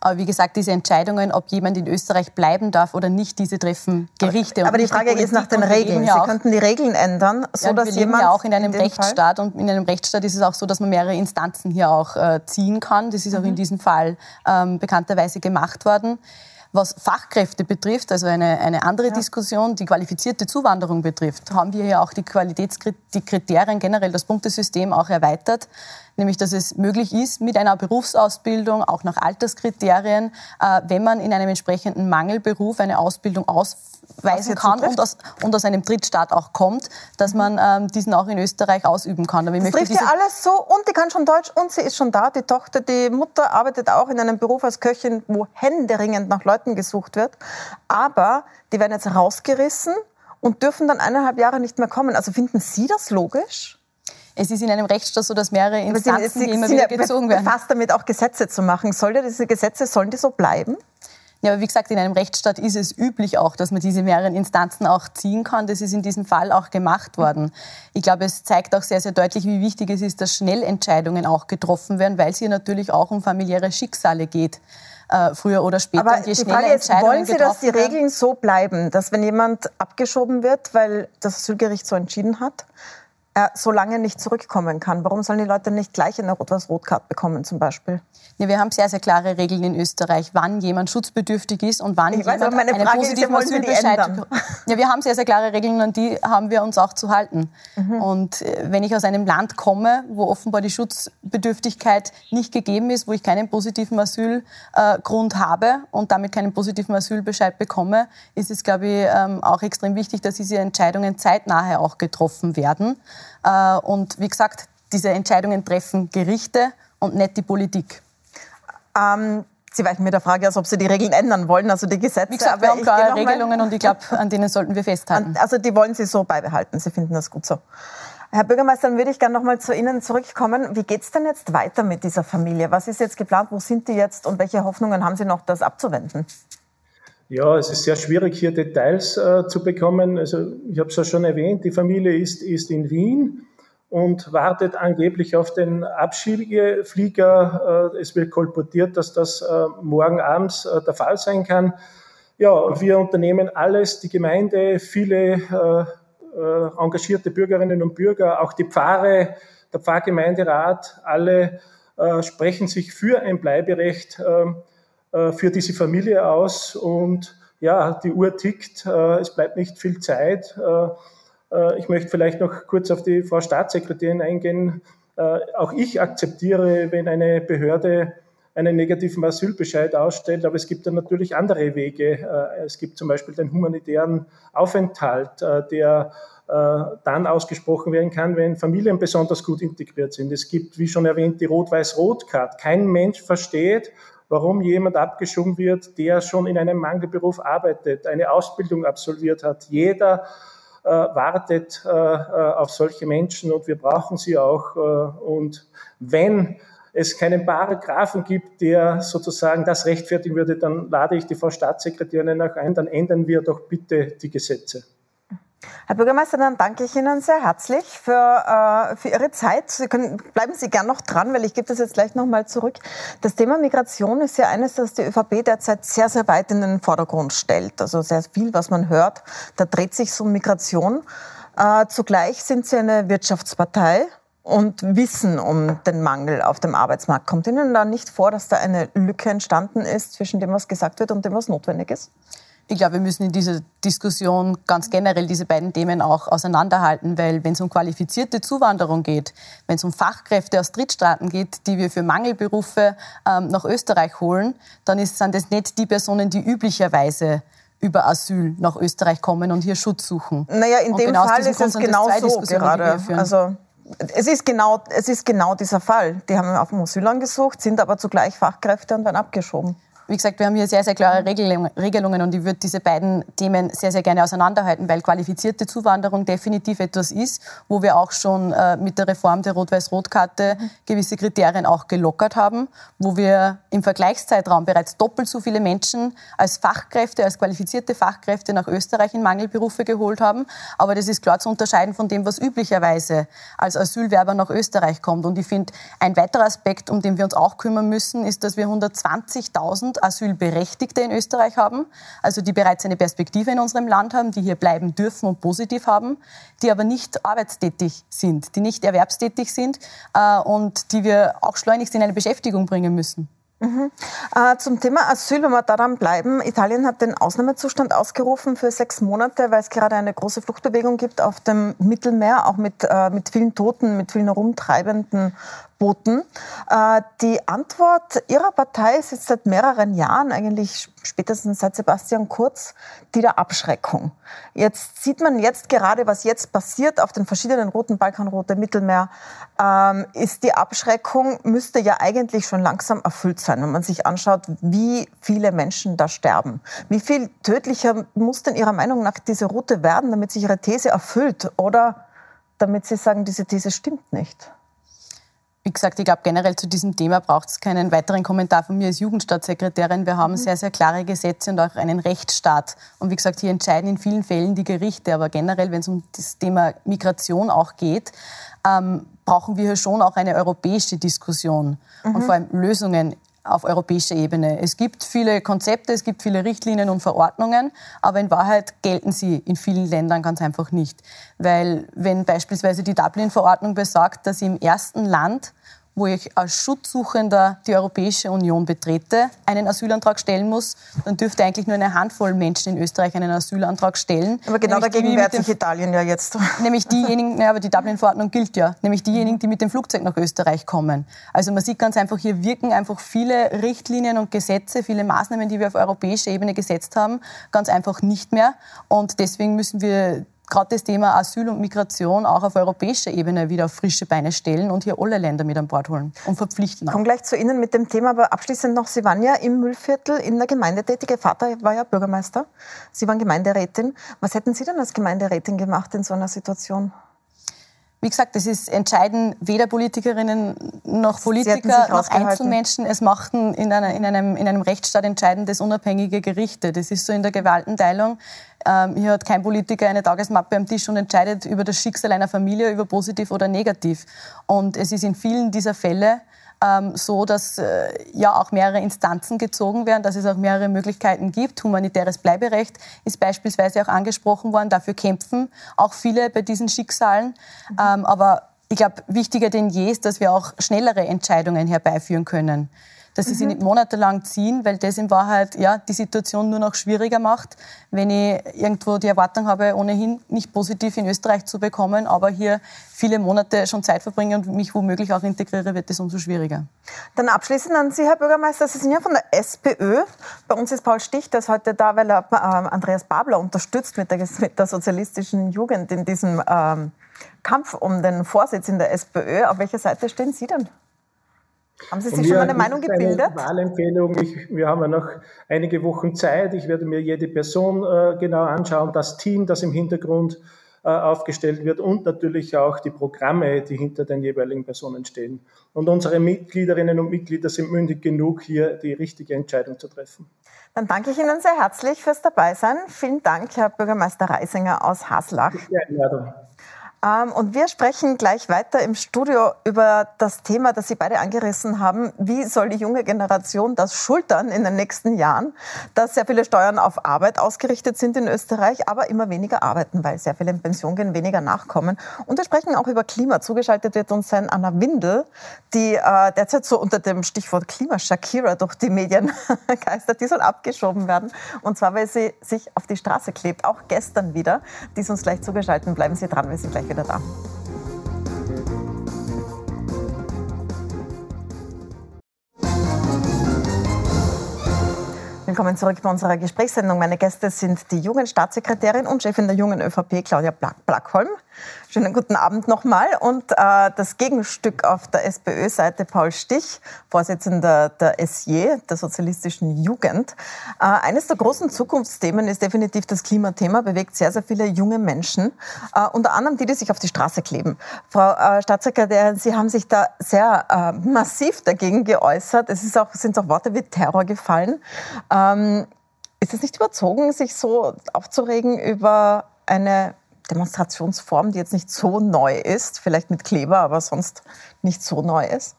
Speaker 2: Aber wie gesagt, diese Entscheidungen, ob jemand in Österreich bleiben darf oder nicht, diese treffen Gerichte.
Speaker 1: Aber, aber die Frage die ist nach den Regeln. Sie könnten die Regeln ändern, so
Speaker 2: ja,
Speaker 1: dass
Speaker 2: wir
Speaker 1: leben jemand
Speaker 2: ja auch in einem in Rechtsstaat Fall? und in einem Rechtsstaat ist es auch so, dass man mehrere Instanzen hier auch äh, ziehen kann. Das ist mhm. auch in diesem Fall ähm, bekannterweise gemacht worden. Was Fachkräfte betrifft, also eine, eine andere ja. Diskussion, die qualifizierte Zuwanderung betrifft, haben wir ja auch die Qualitätskriterien, generell das Punktesystem auch erweitert nämlich dass es möglich ist, mit einer Berufsausbildung, auch nach Alterskriterien, äh, wenn man in einem entsprechenden Mangelberuf eine Ausbildung ausweisen kann und aus, und aus einem Drittstaat auch kommt, dass man ähm, diesen auch in Österreich ausüben kann.
Speaker 1: Aber das trifft ja alles so und die kann schon Deutsch und sie ist schon da. Die Tochter, die Mutter arbeitet auch in einem Beruf als Köchin, wo händeringend nach Leuten gesucht wird. Aber die werden jetzt rausgerissen und dürfen dann eineinhalb Jahre nicht mehr kommen. Also finden Sie das logisch?
Speaker 2: Es ist in einem Rechtsstaat so, dass mehrere Instanzen Sie, immer wieder gezogen werden.
Speaker 1: Fast damit auch Gesetze zu machen. Soll diese Gesetze, sollen die so bleiben?
Speaker 2: Ja, aber wie gesagt, in einem Rechtsstaat ist es üblich auch, dass man diese mehreren Instanzen auch ziehen kann. Das ist in diesem Fall auch gemacht worden. Ich glaube, es zeigt auch sehr, sehr deutlich, wie wichtig es ist, dass schnell Entscheidungen auch getroffen werden, weil es hier natürlich auch um familiäre Schicksale geht. Äh, früher oder später.
Speaker 1: Aber die Frage ist, wollen Sie, dass die Regeln so bleiben, dass wenn jemand abgeschoben wird, weil das Asylgericht so entschieden hat, er so lange nicht zurückkommen kann? Warum sollen die Leute nicht gleich eine Rot-Weiß-Rot-Card bekommen zum Beispiel?
Speaker 2: Ja, wir haben sehr, sehr klare Regeln in Österreich, wann jemand schutzbedürftig ist und wann ich jemand weiß, meine einen Frage positiven ist, Asylbescheid... Ja, wir haben sehr, sehr klare Regeln und die haben wir uns auch zu halten. Mhm. Und äh, wenn ich aus einem Land komme, wo offenbar die Schutzbedürftigkeit nicht gegeben ist, wo ich keinen positiven Asylgrund habe und damit keinen positiven Asylbescheid bekomme, ist es, glaube ich, ähm, auch extrem wichtig, dass diese Entscheidungen zeitnah auch getroffen werden. Äh, und wie gesagt, diese Entscheidungen treffen Gerichte und nicht die Politik.
Speaker 1: Ähm, Sie weichen mir der Frage, als ob Sie die Regeln ändern wollen, also die Gesetze.
Speaker 2: Wie gesagt, wir haben klare Regelungen und ich glaube, an denen sollten wir festhalten.
Speaker 1: Also die wollen Sie so beibehalten. Sie finden das gut so. Herr Bürgermeister, dann würde ich gerne noch mal zu Ihnen zurückkommen. Wie geht es denn jetzt weiter mit dieser Familie? Was ist jetzt geplant? Wo sind die jetzt? Und welche Hoffnungen haben Sie noch, das abzuwenden?
Speaker 4: Ja, es ist sehr schwierig, hier Details äh, zu bekommen. Also ich habe es ja schon erwähnt, die Familie ist, ist in Wien und wartet angeblich auf den Abschiebeflieger. Äh, es wird kolportiert, dass das äh, morgen abends äh, der Fall sein kann. Ja, wir unternehmen alles, die Gemeinde, viele engagierte Bürgerinnen und Bürger, auch die Pfarre, der Pfarrgemeinderat, alle sprechen sich für ein Bleiberecht für diese Familie aus. Und ja, die Uhr tickt, es bleibt nicht viel Zeit. Äh, ich möchte vielleicht noch kurz auf die Frau Staatssekretärin eingehen. Äh, auch ich akzeptiere, wenn eine Behörde einen negativen Asylbescheid ausstellt, aber es gibt dann natürlich andere Wege. Äh, es gibt zum Beispiel den humanitären Aufenthalt, der dann ausgesprochen werden kann, wenn Familien besonders gut integriert sind. Es gibt, wie schon erwähnt, die Rot-Weiß-Rot-Card. Kein Mensch versteht, warum jemand abgeschoben wird, der schon in einem Mangelberuf arbeitet, eine Ausbildung absolviert hat. Jeder äh, wartet äh, äh, auf solche Menschen und wir brauchen sie auch. und wenn es keinen Paragraphen gibt, der sozusagen das rechtfertigen würde, dann lade ich die Frau Staatssekretärin auch ein, dann ändern wir doch bitte die Gesetze.
Speaker 1: Herr Bürgermeister, dann danke ich Ihnen sehr herzlich für, äh, für Ihre Zeit. Sie können, bleiben Sie gern noch dran, weil ich gebe das jetzt gleich nochmal zurück. Das Thema Migration ist ja eines, das die ÖVP derzeit sehr, sehr weit in den Vordergrund stellt. Also sehr viel, was man hört, da dreht sich um Migration. Äh, zugleich sind Sie eine Wirtschaftspartei und wissen um den Mangel auf dem Arbeitsmarkt. Kommt Ihnen da nicht vor, dass da eine Lücke entstanden ist zwischen dem, was gesagt wird und dem, was notwendig ist?
Speaker 2: Ich glaube, wir müssen in dieser Diskussion ganz generell diese beiden Themen auch auseinanderhalten, weil wenn es um qualifizierte Zuwanderung geht, wenn es um Fachkräfte aus Drittstaaten geht, die wir für Mangelberufe ähm, nach Österreich holen, dann ist, sind das nicht die Personen, die üblicherweise über Asyl nach Österreich kommen und hier Schutz suchen.
Speaker 1: Naja, in und dem genau Fall ist es genau so gerade. Also es ist, genau, es ist genau dieser Fall. Die haben auf dem Asyl angesucht, sind aber zugleich Fachkräfte und werden abgeschoben.
Speaker 2: Wie gesagt, wir haben hier sehr, sehr klare Regelungen und ich würde diese beiden Themen sehr, sehr gerne auseinanderhalten, weil qualifizierte Zuwanderung definitiv etwas ist, wo wir auch schon äh, mit der Reform der Rot-Weiß-Rot-Karte gewisse Kriterien auch gelockert haben, wo wir im Vergleichszeitraum bereits doppelt so viele Menschen als Fachkräfte, als qualifizierte Fachkräfte nach Österreich in Mangelberufe geholt haben. Aber das ist klar zu unterscheiden von dem, was üblicherweise als Asylwerber nach Österreich kommt. Und ich finde, ein weiterer Aspekt, um den wir uns auch kümmern müssen, ist, dass wir 120.000 Asylberechtigte in Österreich haben, also die bereits eine Perspektive in unserem Land haben, die hier bleiben dürfen und positiv haben, die aber nicht arbeitstätig sind, die nicht erwerbstätig sind äh, und die wir auch schleunigst in eine Beschäftigung bringen müssen.
Speaker 1: Mhm. Äh, zum Thema Asyl, wenn wir daran bleiben. Italien hat den Ausnahmezustand ausgerufen für sechs Monate, weil es gerade eine große Fluchtbewegung gibt auf dem Mittelmeer, auch mit, äh, mit vielen Toten, mit vielen herumtreibenden Booten. Äh, die Antwort Ihrer Partei ist jetzt seit mehreren Jahren, eigentlich spätestens seit Sebastian Kurz, die der Abschreckung. Jetzt sieht man jetzt gerade, was jetzt passiert auf den verschiedenen Routen, Balkanroute, Mittelmeer, ähm, ist die Abschreckung, müsste ja eigentlich schon langsam erfüllt sein, wenn man sich anschaut, wie viele Menschen da sterben. Wie viel tödlicher muss denn Ihrer Meinung nach diese Route werden, damit sich Ihre These erfüllt oder damit Sie sagen, diese These stimmt nicht?
Speaker 2: Wie gesagt, ich glaube, generell zu diesem Thema braucht es keinen weiteren Kommentar von mir als Jugendstaatssekretärin. Wir haben sehr, sehr klare Gesetze und auch einen Rechtsstaat. Und wie gesagt, hier entscheiden in vielen Fällen die Gerichte. Aber generell, wenn es um das Thema Migration auch geht, ähm, brauchen wir hier schon auch eine europäische Diskussion mhm. und vor allem Lösungen auf europäischer Ebene. Es gibt viele Konzepte, es gibt viele Richtlinien und Verordnungen, aber in Wahrheit gelten sie in vielen Ländern ganz einfach nicht. Weil wenn beispielsweise die Dublin-Verordnung besagt, dass im ersten Land wo ich als Schutzsuchender die Europäische Union betrete, einen Asylantrag stellen muss, dann dürfte eigentlich nur eine Handvoll Menschen in Österreich einen Asylantrag stellen.
Speaker 1: Aber genau dagegen wehrt sich Italien ja jetzt.
Speaker 2: Nämlich diejenigen, ja, aber die Dublin-Verordnung gilt ja, nämlich diejenigen, die mit dem Flugzeug nach Österreich kommen. Also man sieht ganz einfach, hier wirken einfach viele Richtlinien und Gesetze, viele Maßnahmen, die wir auf europäischer Ebene gesetzt haben, ganz einfach nicht mehr. Und deswegen müssen wir gerade das Thema Asyl und Migration auch auf europäischer Ebene wieder auf frische Beine stellen und hier alle Länder mit an Bord holen und verpflichten.
Speaker 1: Ich komme gleich zu Ihnen mit dem Thema, aber abschließend noch, Sie waren ja im Müllviertel in der Gemeinde tätig. Ihr Vater war ja Bürgermeister, Sie waren Gemeinderätin. Was hätten Sie denn als Gemeinderätin gemacht in so einer Situation?
Speaker 2: Wie gesagt, es ist entscheiden weder Politikerinnen noch Politiker noch Einzelmenschen. Es machten in, einer, in, einem, in einem Rechtsstaat entscheidendes unabhängige Gerichte. Das ist so in der Gewaltenteilung. Ähm, hier hat kein Politiker eine Tagesmappe am Tisch und entscheidet über das Schicksal einer Familie, über positiv oder negativ. Und es ist in vielen dieser Fälle ähm, so, dass äh, ja auch mehrere Instanzen gezogen werden, dass es auch mehrere Möglichkeiten gibt. Humanitäres Bleiberecht ist beispielsweise auch angesprochen worden. Dafür kämpfen auch viele bei diesen Schicksalen. Ähm, aber ich glaube, wichtiger denn je ist, dass wir auch schnellere Entscheidungen herbeiführen können dass sie mhm. sich nicht monatelang ziehen, weil das in Wahrheit ja, die Situation nur noch schwieriger macht, wenn ich irgendwo die Erwartung habe, ohnehin nicht positiv in Österreich zu bekommen, aber hier viele Monate schon Zeit verbringe und mich womöglich auch integriere, wird es umso schwieriger.
Speaker 1: Dann abschließend an Sie, Herr Bürgermeister. Sie sind ja von der SPÖ. Bei uns ist Paul Stich, der ist heute da, weil er äh, Andreas Babler unterstützt mit der, mit der sozialistischen Jugend in diesem ähm, Kampf um den Vorsitz in der SPÖ. Auf welcher Seite stehen Sie denn? Haben Sie sich schon mal eine Meinung gebildet?
Speaker 4: Eine Wahlempfehlung. Ich, wir haben ja noch einige Wochen Zeit. Ich werde mir jede Person äh, genau anschauen, das Team, das im Hintergrund äh, aufgestellt wird und natürlich auch die Programme, die hinter den jeweiligen Personen stehen. Und unsere Mitgliederinnen und Mitglieder sind mündig genug, hier die richtige Entscheidung zu treffen.
Speaker 1: Dann danke ich Ihnen sehr herzlich fürs Dabeisein. Vielen Dank, Herr Bürgermeister Reisinger aus Haslach. Ja, ähm, und wir sprechen gleich weiter im Studio über das Thema, das Sie beide angerissen haben. Wie soll die junge Generation das schultern in den nächsten Jahren, dass sehr viele Steuern auf Arbeit ausgerichtet sind in Österreich, aber immer weniger arbeiten, weil sehr viele in Pension gehen, weniger nachkommen. Und wir sprechen auch über Klima. Zugeschaltet wird uns sein Anna Windel, die äh, derzeit so unter dem Stichwort Klima Shakira durch die Medien geistert. Die soll abgeschoben werden. Und zwar, weil sie sich auf die Straße klebt. Auch gestern wieder. Die ist uns gleich zugeschaltet. Bleiben Sie dran, wir sind gleich wieder da. Willkommen zurück bei unserer Gesprächssendung. Meine Gäste sind die Jugendstaatssekretärin und Chefin der Jungen ÖVP, Claudia Blackholm, Schönen guten Abend nochmal. Und äh, das Gegenstück auf der SPÖ-Seite Paul Stich, Vorsitzender der SJ, der Sozialistischen Jugend. Äh, eines der großen Zukunftsthemen ist definitiv das Klimathema, bewegt sehr, sehr viele junge Menschen, äh, unter anderem die, die sich auf die Straße kleben. Frau äh, Staatssekretärin, Sie haben sich da sehr äh, massiv dagegen geäußert. Es ist auch, sind auch Worte wie Terror gefallen. Ähm, ist es nicht überzogen, sich so aufzuregen über eine Demonstrationsform, die jetzt nicht so neu ist, vielleicht mit Kleber, aber sonst nicht so neu ist?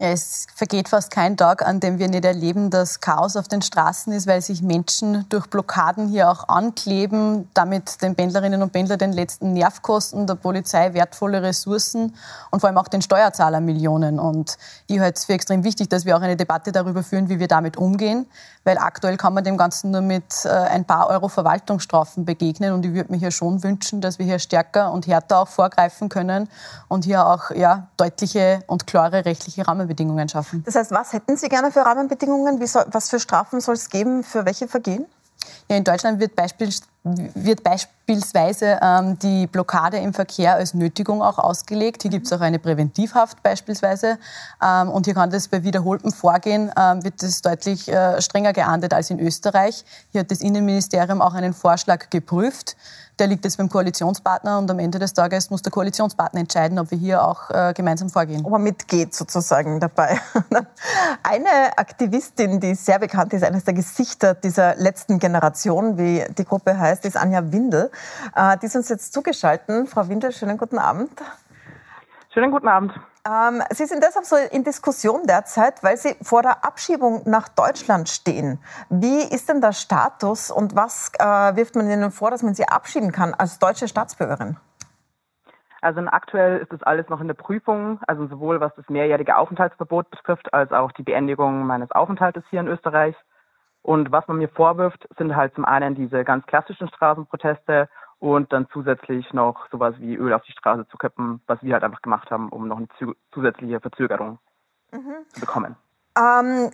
Speaker 2: Ja, es vergeht fast kein Tag, an dem wir nicht erleben, dass Chaos auf den Straßen ist, weil sich Menschen durch Blockaden hier auch ankleben, damit den Pendlerinnen und Pendlern den letzten Nerv kosten, der Polizei wertvolle Ressourcen und vor allem auch den Steuerzahler Millionen. Und ich halte es für extrem wichtig, dass wir auch eine Debatte darüber führen, wie wir damit umgehen, weil aktuell kann man dem Ganzen nur mit äh, ein paar Euro Verwaltungsstrafen begegnen und ich würde mir hier schon wünschen, dass wir hier stärker und härter auch vorgreifen können und hier auch ja, deutliche und klare rechtliche Rahmenbedingungen schaffen.
Speaker 1: Das heißt, was hätten Sie gerne für Rahmenbedingungen? Soll, was für Strafen soll es geben? Für welche Vergehen?
Speaker 2: Ja, in Deutschland wird, Beispiel, wird beispielsweise ähm, die Blockade im Verkehr als Nötigung auch ausgelegt. Hier gibt es auch eine Präventivhaft beispielsweise. Ähm, und hier kann das bei wiederholtem Vorgehen, ähm, wird das deutlich äh, strenger geahndet als in Österreich. Hier hat das Innenministerium auch einen Vorschlag geprüft der liegt jetzt beim Koalitionspartner und am Ende des Tages muss der Koalitionspartner entscheiden, ob wir hier auch äh, gemeinsam vorgehen.
Speaker 1: Ob er mitgeht sozusagen dabei. Eine Aktivistin, die sehr bekannt ist, eines der Gesichter dieser letzten Generation, wie die Gruppe heißt, ist Anja Windel. Äh, die ist uns jetzt zugeschaltet. Frau Windel, schönen guten Abend.
Speaker 5: Schönen guten Abend.
Speaker 1: Ähm, Sie sind deshalb so in Diskussion derzeit, weil Sie vor der Abschiebung nach Deutschland stehen. Wie ist denn der Status und was äh, wirft man Ihnen vor, dass man Sie abschieben kann als deutsche Staatsbürgerin?
Speaker 5: Also aktuell ist das alles noch in der Prüfung, also sowohl was das mehrjährige Aufenthaltsverbot betrifft, als auch die Beendigung meines Aufenthaltes hier in Österreich. Und was man mir vorwirft, sind halt zum einen diese ganz klassischen Straßenproteste und dann zusätzlich noch sowas wie Öl auf die Straße zu kippen, was wir halt einfach gemacht haben, um noch eine zusätzliche Verzögerung mhm. zu bekommen.
Speaker 1: Ähm,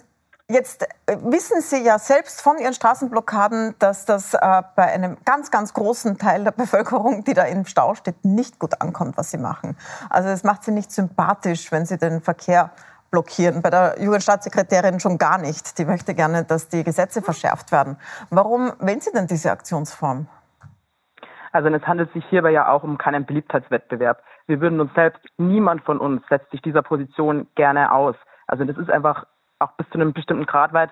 Speaker 1: jetzt äh, wissen Sie ja selbst von Ihren Straßenblockaden, dass das äh, bei einem ganz, ganz großen Teil der Bevölkerung, die da im Stau steht, nicht gut ankommt, was Sie machen. Also es macht Sie nicht sympathisch, wenn Sie den Verkehr blockieren. Bei der Jugendstaatssekretärin schon gar nicht. Die möchte gerne, dass die Gesetze verschärft werden. Warum wählen Sie denn diese Aktionsform?
Speaker 5: Also es handelt sich hierbei ja auch um keinen Beliebtheitswettbewerb. Wir würden uns selbst, niemand von uns setzt sich dieser Position gerne aus. Also das ist einfach auch bis zu einem bestimmten Grad weit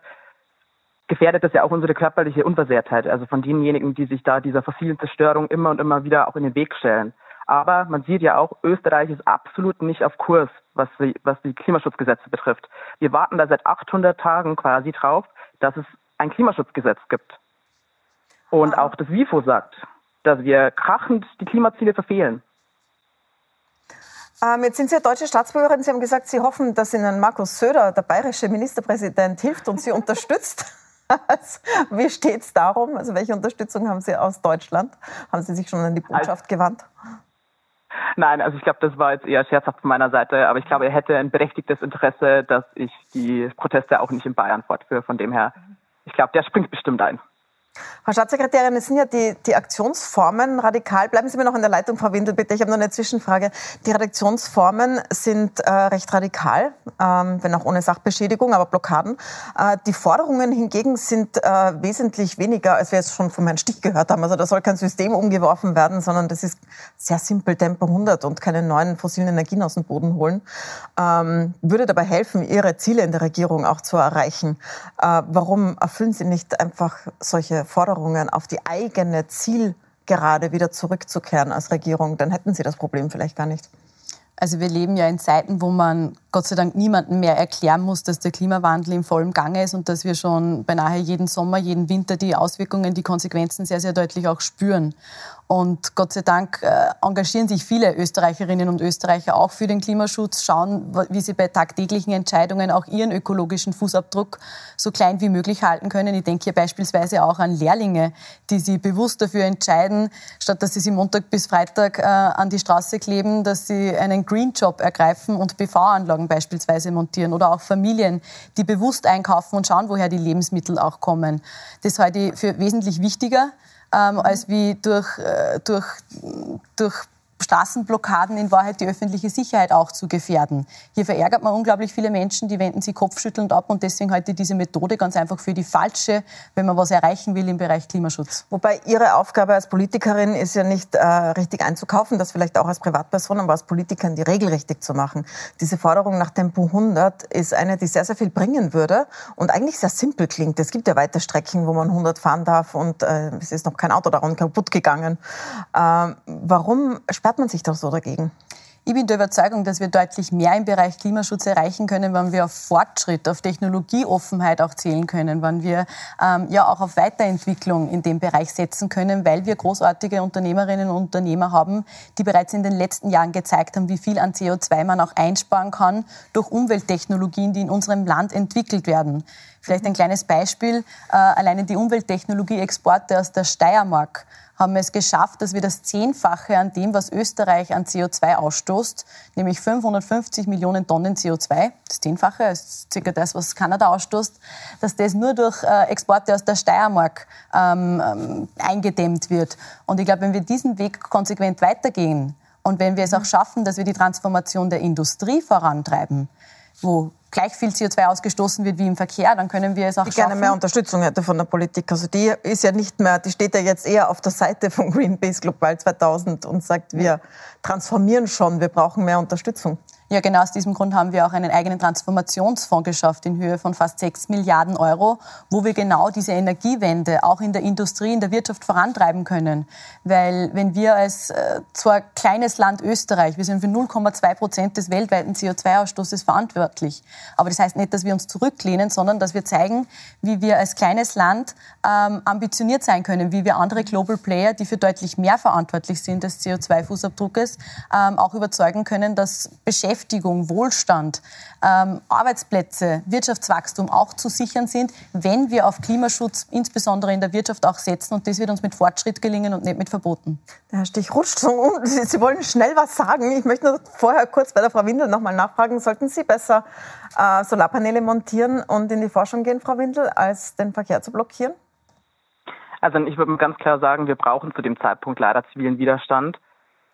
Speaker 5: gefährdet das ja auch unsere körperliche Unversehrtheit, also von denjenigen, die sich da dieser fossilen Zerstörung immer und immer wieder auch in den Weg stellen. Aber man sieht ja auch, Österreich ist absolut nicht auf Kurs, was die, was die Klimaschutzgesetze betrifft. Wir warten da seit 800 Tagen quasi drauf, dass es ein Klimaschutzgesetz gibt. Und auch das WIFO sagt, dass wir krachend die Klimaziele verfehlen.
Speaker 1: Ähm, jetzt sind Sie ja deutsche Staatsbürgerin. Sie haben gesagt, Sie hoffen, dass Ihnen Markus Söder, der bayerische Ministerpräsident, hilft und Sie unterstützt. Wie steht es darum? Also welche Unterstützung haben Sie aus Deutschland? Haben Sie sich schon an die Botschaft also, gewandt?
Speaker 5: Nein, also ich glaube, das war jetzt eher scherzhaft von meiner Seite, aber ich glaube, er hätte ein berechtigtes Interesse, dass ich die Proteste auch nicht in Bayern fortführe. Von dem her, ich glaube, der springt bestimmt ein.
Speaker 1: Frau Staatssekretärin, es sind ja die, die Aktionsformen radikal. Bleiben Sie mir noch in der Leitung, Frau Windel, bitte. Ich habe noch eine Zwischenfrage. Die Aktionsformen sind äh, recht radikal, ähm, wenn auch ohne Sachbeschädigung, aber Blockaden. Äh, die Forderungen hingegen sind äh, wesentlich weniger, als wir jetzt schon von Herrn Stich gehört haben. Also da soll kein System umgeworfen werden, sondern das ist sehr simpel Tempo 100 und keine neuen fossilen Energien aus dem Boden holen. Ähm, würde dabei helfen, Ihre Ziele in der Regierung auch zu erreichen. Äh, warum erfüllen Sie nicht einfach solche Forderungen auf die eigene Zielgerade wieder zurückzukehren als Regierung, dann hätten Sie das Problem vielleicht gar nicht.
Speaker 2: Also wir leben ja in Zeiten, wo man Gott sei Dank niemandem mehr erklären muss, dass der Klimawandel im vollen Gange ist und dass wir schon beinahe jeden Sommer, jeden Winter die Auswirkungen, die Konsequenzen sehr, sehr deutlich auch spüren. Und Gott sei Dank äh, engagieren sich viele Österreicherinnen und Österreicher auch für den Klimaschutz, schauen, wie sie bei tagtäglichen Entscheidungen auch ihren ökologischen Fußabdruck so klein wie möglich halten können. Ich denke hier beispielsweise auch an Lehrlinge, die sich bewusst dafür entscheiden, statt dass sie sich Montag bis Freitag äh, an die Straße kleben, dass sie einen Green Job ergreifen und PV-Anlagen beispielsweise montieren. Oder auch Familien, die bewusst einkaufen und schauen, woher die Lebensmittel auch kommen. Das halte ich für wesentlich wichtiger ähm, als wie durch, äh, durch, durch Straßenblockaden in Wahrheit die öffentliche Sicherheit auch zu gefährden. Hier verärgert man unglaublich viele Menschen, die wenden sich kopfschüttelnd ab und deswegen halte diese Methode ganz einfach für die falsche, wenn man was erreichen will im Bereich Klimaschutz.
Speaker 1: Wobei Ihre Aufgabe als Politikerin ist ja nicht äh, richtig einzukaufen, das vielleicht auch als Privatperson, aber als Politikerin die Regel richtig zu machen. Diese Forderung nach Tempo 100 ist eine, die sehr, sehr viel bringen würde und eigentlich sehr simpel klingt. Es gibt ja weite Strecken, wo man 100 fahren darf und äh, es ist noch kein Auto daran kaputt gegangen. Äh, warum sperrt man sich doch so dagegen?
Speaker 2: Ich bin der Überzeugung, dass wir deutlich mehr im Bereich Klimaschutz erreichen können, wenn wir auf Fortschritt, auf Technologieoffenheit auch zählen können, wenn wir ähm, ja auch auf Weiterentwicklung in dem Bereich setzen können, weil wir großartige Unternehmerinnen und Unternehmer haben, die bereits in den letzten Jahren gezeigt haben, wie viel an CO2 man auch einsparen kann durch Umwelttechnologien, die in unserem Land entwickelt werden. Vielleicht ein kleines Beispiel. Äh, alleine die Umwelttechnologie-Exporte aus der Steiermark haben es geschafft, dass wir das Zehnfache an dem, was Österreich an CO2 ausstoßt, nämlich 550 Millionen Tonnen CO2, das Zehnfache, ist circa das, was Kanada ausstoßt, dass das nur durch äh, Exporte aus der Steiermark ähm, ähm, eingedämmt wird. Und ich glaube, wenn wir diesen Weg konsequent weitergehen und wenn wir es auch schaffen, dass wir die Transformation der Industrie vorantreiben, wo gleich viel CO2 ausgestoßen wird wie im Verkehr, dann können wir es auch
Speaker 1: die
Speaker 2: schaffen.
Speaker 1: gerne mehr Unterstützung hätte von der Politik. Also die ist ja nicht mehr, die steht ja jetzt eher auf der Seite von Greenpeace Global 2000 und sagt, wir transformieren schon, wir brauchen mehr Unterstützung.
Speaker 2: Ja, genau aus diesem Grund haben wir auch einen eigenen Transformationsfonds geschafft in Höhe von fast 6 Milliarden Euro, wo wir genau diese Energiewende auch in der Industrie, in der Wirtschaft vorantreiben können. Weil wenn wir als äh, zwar kleines Land Österreich, wir sind für 0,2 Prozent des weltweiten CO2-Ausstoßes verantwortlich. Aber das heißt nicht, dass wir uns zurücklehnen, sondern dass wir zeigen, wie wir als kleines Land ähm, ambitioniert sein können, wie wir andere Global Player, die für deutlich mehr verantwortlich sind des CO2-Fußabdruckes, ähm, auch überzeugen können, dass Beschäftigung, Wohlstand, ähm, Arbeitsplätze, Wirtschaftswachstum auch zu sichern sind, wenn wir auf Klimaschutz insbesondere in der Wirtschaft auch setzen. Und das wird uns mit Fortschritt gelingen und nicht mit Verboten.
Speaker 1: Der Herr Stich rutscht so um. Sie, wollen schnell was sagen. Ich möchte nur vorher kurz bei der Frau Windel noch mal nachfragen. Sollten Sie besser äh, Solarpaneele montieren und in die Forschung gehen, Frau Windel, als den Verkehr zu blockieren?
Speaker 5: Also ich würde ganz klar sagen, wir brauchen zu dem Zeitpunkt leider zivilen Widerstand.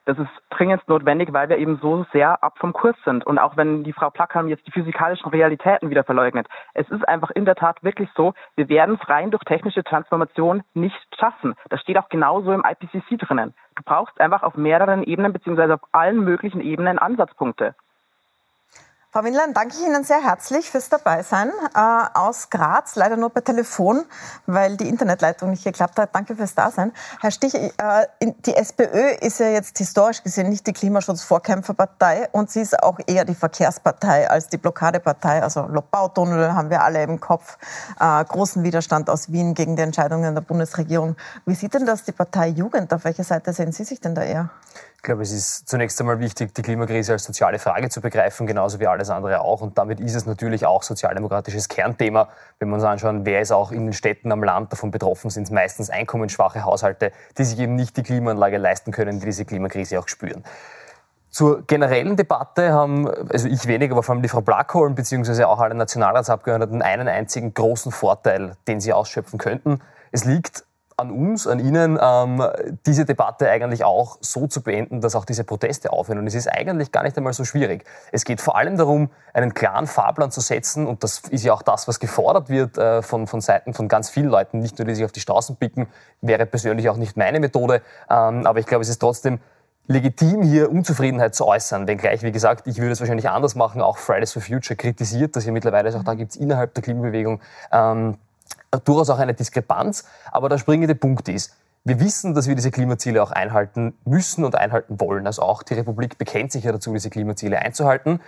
Speaker 5: Das ist dringend notwendig, weil wir eben so sehr ab vom Kurs sind. Und auch wenn die Frau Plackham jetzt die physikalischen Realitäten wieder verleugnet, es ist einfach in der Tat wirklich so, wir werden es rein durch technische Transformation nicht schaffen. Das steht auch genauso im IPCC drinnen. Du brauchst einfach auf mehreren Ebenen beziehungsweise auf allen möglichen Ebenen Ansatzpunkte.
Speaker 1: Frau Windlein, danke ich Ihnen sehr herzlich fürs Dabeisein äh, aus Graz, leider nur per Telefon, weil die Internetleitung nicht geklappt hat. Danke fürs Dasein. Herr Stich, äh, die SPÖ ist ja jetzt historisch gesehen nicht die Klimaschutzvorkämpferpartei und sie ist auch eher die Verkehrspartei als die Blockadepartei. Also Lobautunnel haben wir alle im Kopf, äh, großen Widerstand aus Wien gegen die Entscheidungen der Bundesregierung. Wie sieht denn das die Partei Jugend? Auf welcher Seite sehen Sie sich denn da eher?
Speaker 3: Ich glaube, es ist zunächst einmal wichtig, die Klimakrise als soziale Frage zu begreifen, genauso wie alles andere auch. Und damit ist es natürlich auch sozialdemokratisches Kernthema. Wenn wir uns anschauen, wer ist auch in den Städten am Land davon betroffen, sind es meistens einkommensschwache Haushalte, die sich eben nicht die Klimaanlage leisten können, die diese Klimakrise auch spüren. Zur generellen Debatte haben, also ich weniger, aber vor allem die Frau Blackholm beziehungsweise auch alle Nationalratsabgeordneten einen einzigen großen Vorteil, den sie ausschöpfen könnten. Es liegt an uns, an Ihnen, ähm, diese Debatte eigentlich auch so zu beenden, dass auch diese Proteste aufhören. Und es ist eigentlich gar nicht einmal so schwierig. Es geht vor allem darum, einen klaren Fahrplan zu setzen. Und das ist ja auch das, was gefordert wird äh, von, von Seiten von ganz vielen Leuten. Nicht nur, die sich auf die Straßen picken, wäre persönlich auch nicht meine Methode. Ähm, aber ich glaube, es ist trotzdem legitim, hier Unzufriedenheit zu äußern. Wenngleich, wie gesagt, ich würde es wahrscheinlich anders machen. Auch Fridays for Future kritisiert, dass hier mittlerweile auch da gibt es innerhalb der Klimabewegung ähm, durchaus auch eine Diskrepanz. Aber der springende Punkt ist, wir wissen, dass wir diese Klimaziele auch einhalten müssen und einhalten wollen. Also auch die Republik bekennt sich ja dazu, diese Klimaziele einzuhalten.